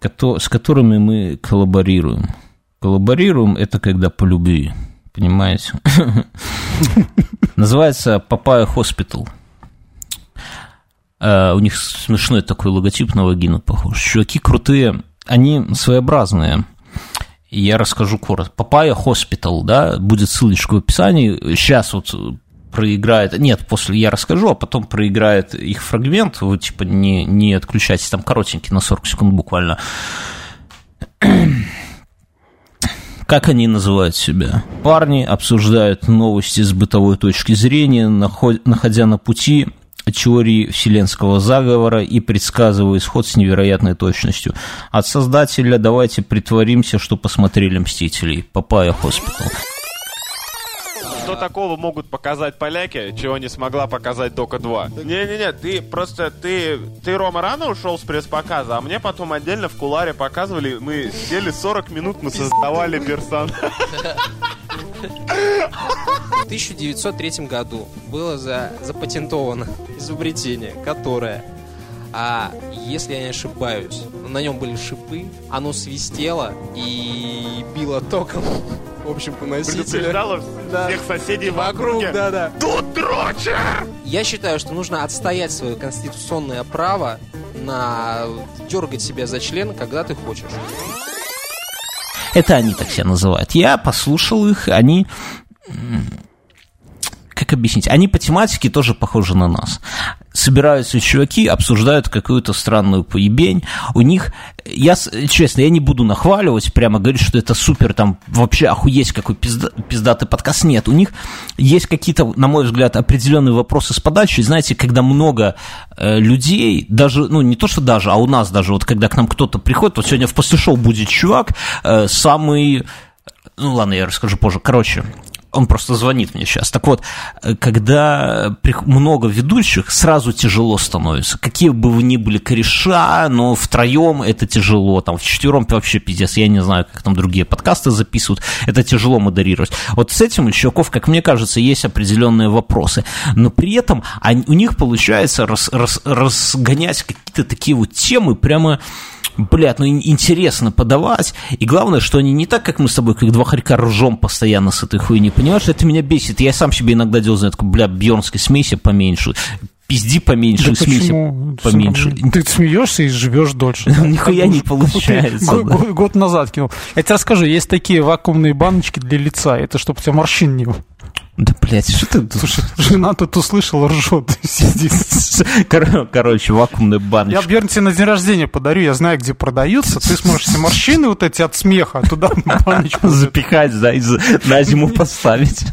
с которыми мы коллаборируем. Коллаборируем это когда по любви, понимаете? Называется Папая Хоспитал. У них смешной такой логотип на вагину похож. Чуваки крутые, они своеобразные. Я расскажу коротко. Папая Хоспитал, да, будет ссылочка в описании. Сейчас вот проиграет... Нет, после я расскажу, а потом проиграет их фрагмент. Вы, типа, не, не отключайтесь, там коротенький, на 40 секунд буквально. Как они называют себя? Парни обсуждают новости с бытовой точки зрения, находя на пути теории вселенского заговора и предсказывая исход с невероятной точностью. От создателя давайте притворимся, что посмотрели «Мстителей». Папая Хоспитал что такого могут показать поляки, чего не смогла показать Дока 2? Не-не-не, ты просто, ты, ты, Рома, рано ушел с пресс-показа, а мне потом отдельно в кулуаре показывали, мы сидели 40 минут, мы создавали персон. В 1903 году было за, запатентовано изобретение, которое а если я не ошибаюсь, на нем были шипы, оно свистело и било током. В общем, по носителю. Предупреждало да. всех соседей вокруг. Да, да. Тут дрочер! Я считаю, что нужно отстоять свое конституционное право на дергать себя за член, когда ты хочешь. Это они так себя называют. Я послушал их, они как объяснить? Они по тематике тоже похожи на нас. Собираются чуваки, обсуждают какую-то странную поебень. У них, я, честно, я не буду нахваливать, прямо говорить, что это супер, там, вообще охуеть, какой пизда, пиздатый подкаст. Нет, у них есть какие-то, на мой взгляд, определенные вопросы с подачей. Знаете, когда много э, людей, даже, ну, не то, что даже, а у нас даже, вот когда к нам кто-то приходит, вот сегодня в после шоу будет чувак, э, самый ну ладно, я расскажу позже. Короче, он просто звонит мне сейчас. Так вот, э, когда много ведущих, сразу тяжело становится. Какие бы вы ни были кореша, но втроем это тяжело, там, в четвером вообще пиздец. Я не знаю, как там другие подкасты записывают. Это тяжело модерировать. Вот с этим у чуваков, как мне кажется, есть определенные вопросы. Но при этом они, у них получается рас, рас, разгонять какие-то такие вот темы прямо блядь, ну интересно подавать. И главное, что они не так, как мы с тобой, как два хорька ржем постоянно с этой хуйни. Понимаешь, это меня бесит. Я сам себе иногда делаю, знаешь, бля, Бьернской смеси поменьше пизди поменьше, да смеси поменьше. Ты смеешься и живешь дольше. Нихуя не получается. Год назад кинул. Я тебе расскажу, есть такие вакуумные баночки для лица. Это чтобы у тебя морщин не да, блядь, что ты... Слушай, жена тут услышала, ржет, сидит. Кор- короче, вакуумная баночка. Я, Бьерн, тебе на день рождения подарю, я знаю, где продаются. Ты сможешь все морщины вот эти от смеха туда баночку... Запихать, да, и на зиму поставить.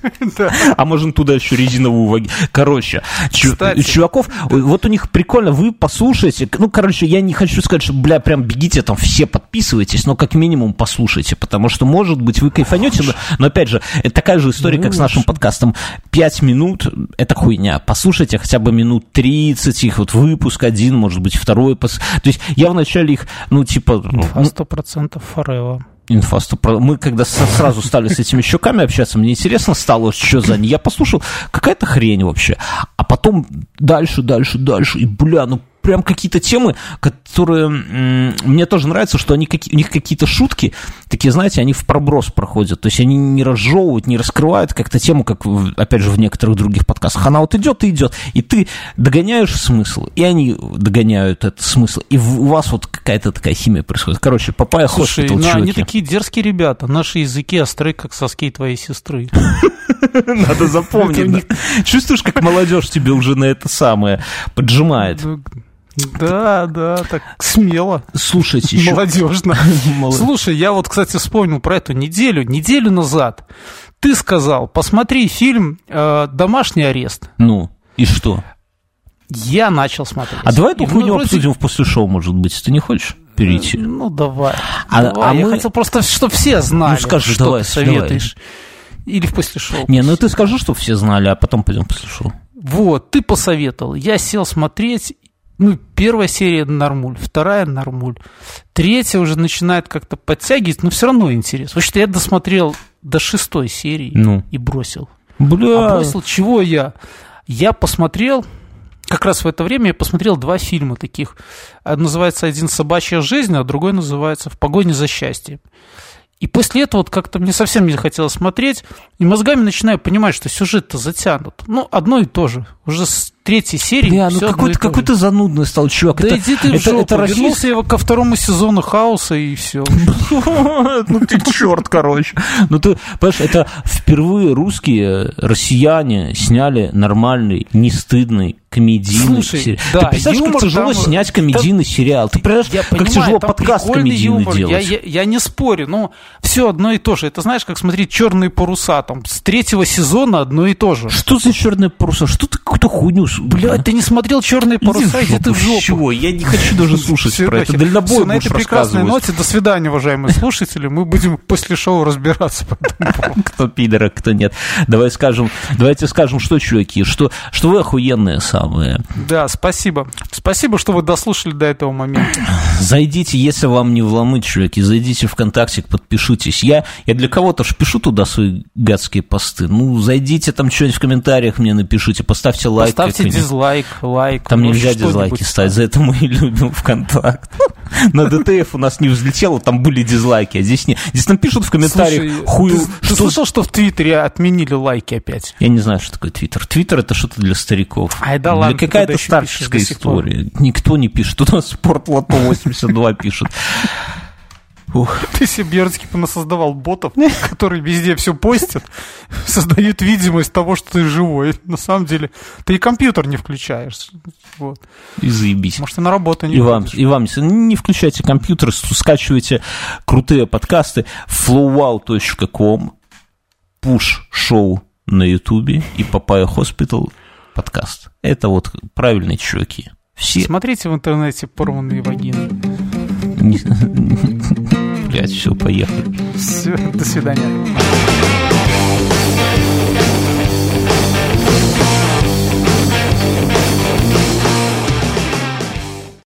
А можно туда еще резиновую ваги. Короче, чуваков, вот у них прикольно, вы послушайте. Ну, короче, я не хочу сказать, что, бля, прям бегите там, все подписывайтесь, но как минимум послушайте, потому что, может быть, вы кайфанете, но, опять же, это такая же история, как с нашим подкастом подкастом 5 минут — это хуйня. Послушайте хотя бы минут 30 их, вот выпуск один, может быть, второй. То есть я вначале их, ну, типа... Инфа 100% Forever. Инфа 100%. Мы когда сразу стали с этими щеками общаться, мне интересно стало, что за они. Я послушал, какая-то хрень вообще. А потом дальше, дальше, дальше. И, бля, ну прям какие-то темы, которые мне тоже нравятся, что они, у них какие-то шутки, такие, знаете, они в проброс проходят. То есть они не разжевывают, не раскрывают как-то тему, как, опять же, в некоторых других подкастах. Она вот идет и идет, и ты догоняешь смысл, и они догоняют этот смысл. И у вас вот какая-то такая химия происходит. Короче, Папая Слушай, ну, они такие дерзкие ребята. Наши языки остры, как соски твоей сестры. Надо запомнить. Чувствуешь, как молодежь тебе уже на это самое поджимает? Ну, да, да, так смело. Слушайте, еще... Молодежно. Слушай, я вот, кстати, вспомнил про эту неделю. Неделю назад ты сказал, посмотри фильм э, «Домашний арест». Ну, и что? Я начал смотреть. А давай эту хуйню вроде... обсудим в после шоу, может быть, ты не хочешь? перейти. Ну, давай. А, давай. а я мы... хотел просто, чтобы все знали, ну, скажи, что давай, ты советуешь. Давай. Или в после шоу. Не, ну ты скажи, чтобы все знали, а потом пойдем после шоу. Вот, ты посоветовал. Я сел смотреть, ну, первая серия нормуль, вторая нормуль, третья уже начинает как-то подтягивать, но все равно интересно. Потому что я досмотрел до шестой серии ну. и бросил. Бля. А бросил чего я? Я посмотрел, как раз в это время я посмотрел два фильма таких. Называется один «Собачья жизнь», а другой называется «В погоне за счастьем». И после этого вот как-то мне совсем не захотелось смотреть, и мозгами начинаю понимать, что сюжет-то затянут. Ну, одно и то же. Уже с третьей серии Бля, ну какой-то какой занудный стал чувак. Да это, иди ты это, в жопу. Это Вернулся я ко второму сезону Хаоса, и все. Ну ты черт, короче. Ну ты, понимаешь, это впервые русские россияне сняли нормальный, не стыдный комедийный Слушай, сериал. Да, ты представляешь, как тяжело там, снять комедийный там, сериал? Ты понимаешь, я как понимаю, тяжело подкаст комедийный юмор, делать? Я, я, я не спорю, но все одно и то же. Это знаешь, как смотреть «Черные паруса», там, с третьего сезона одно и то же. Что за «Черные паруса»? Что ты какую-то хуйню Блядь, ты не смотрел «Черные паруса», иди ты в жопу. Чего? Я не хочу даже слушать про это. Дальнобой На этой прекрасной ноте до свидания, уважаемые слушатели. Мы будем после шоу разбираться по Кто пидора, кто нет. Давай скажем, давайте скажем, что, чуваки, что, что вы охуенные самые. Да, спасибо. Спасибо, что вы дослушали до этого момента. Зайдите, если вам не вломыть, чуваки, зайдите ВКонтакте, подпишитесь. Я, я для кого-то ж пишу туда свои гадские посты. Ну, зайдите там что-нибудь в комментариях мне напишите, поставьте лайк. Поставьте дизлайк, лайк. Там нельзя дизлайки ставить, за это мы и любим ВКонтакт. На ДТФ у нас не взлетело, там были дизлайки, а здесь не. Здесь нам пишут в комментариях хую. Ты, ты слышал, что в Твиттере отменили лайки опять? Я не знаю, что такое Твиттер. Твиттер это что-то для стариков. Ай, да ладно. Какая-то старческая история. Никто не пишет. У нас Спортлото 82 пишет. Ух. Ты себе Бернский создавал ботов, которые везде все постят, создают видимость того, что ты живой. На самом деле, ты и компьютер не включаешь. Вот. И заебись. Может, и на работу не и вам, и вам не включайте компьютер, скачивайте крутые подкасты flowwow.com, push шоу на ютубе и Papaya Hospital подкаст. Это вот правильные чуваки. Все. Смотрите в интернете порванные вагины. блядь, все, поехали. Все, до свидания.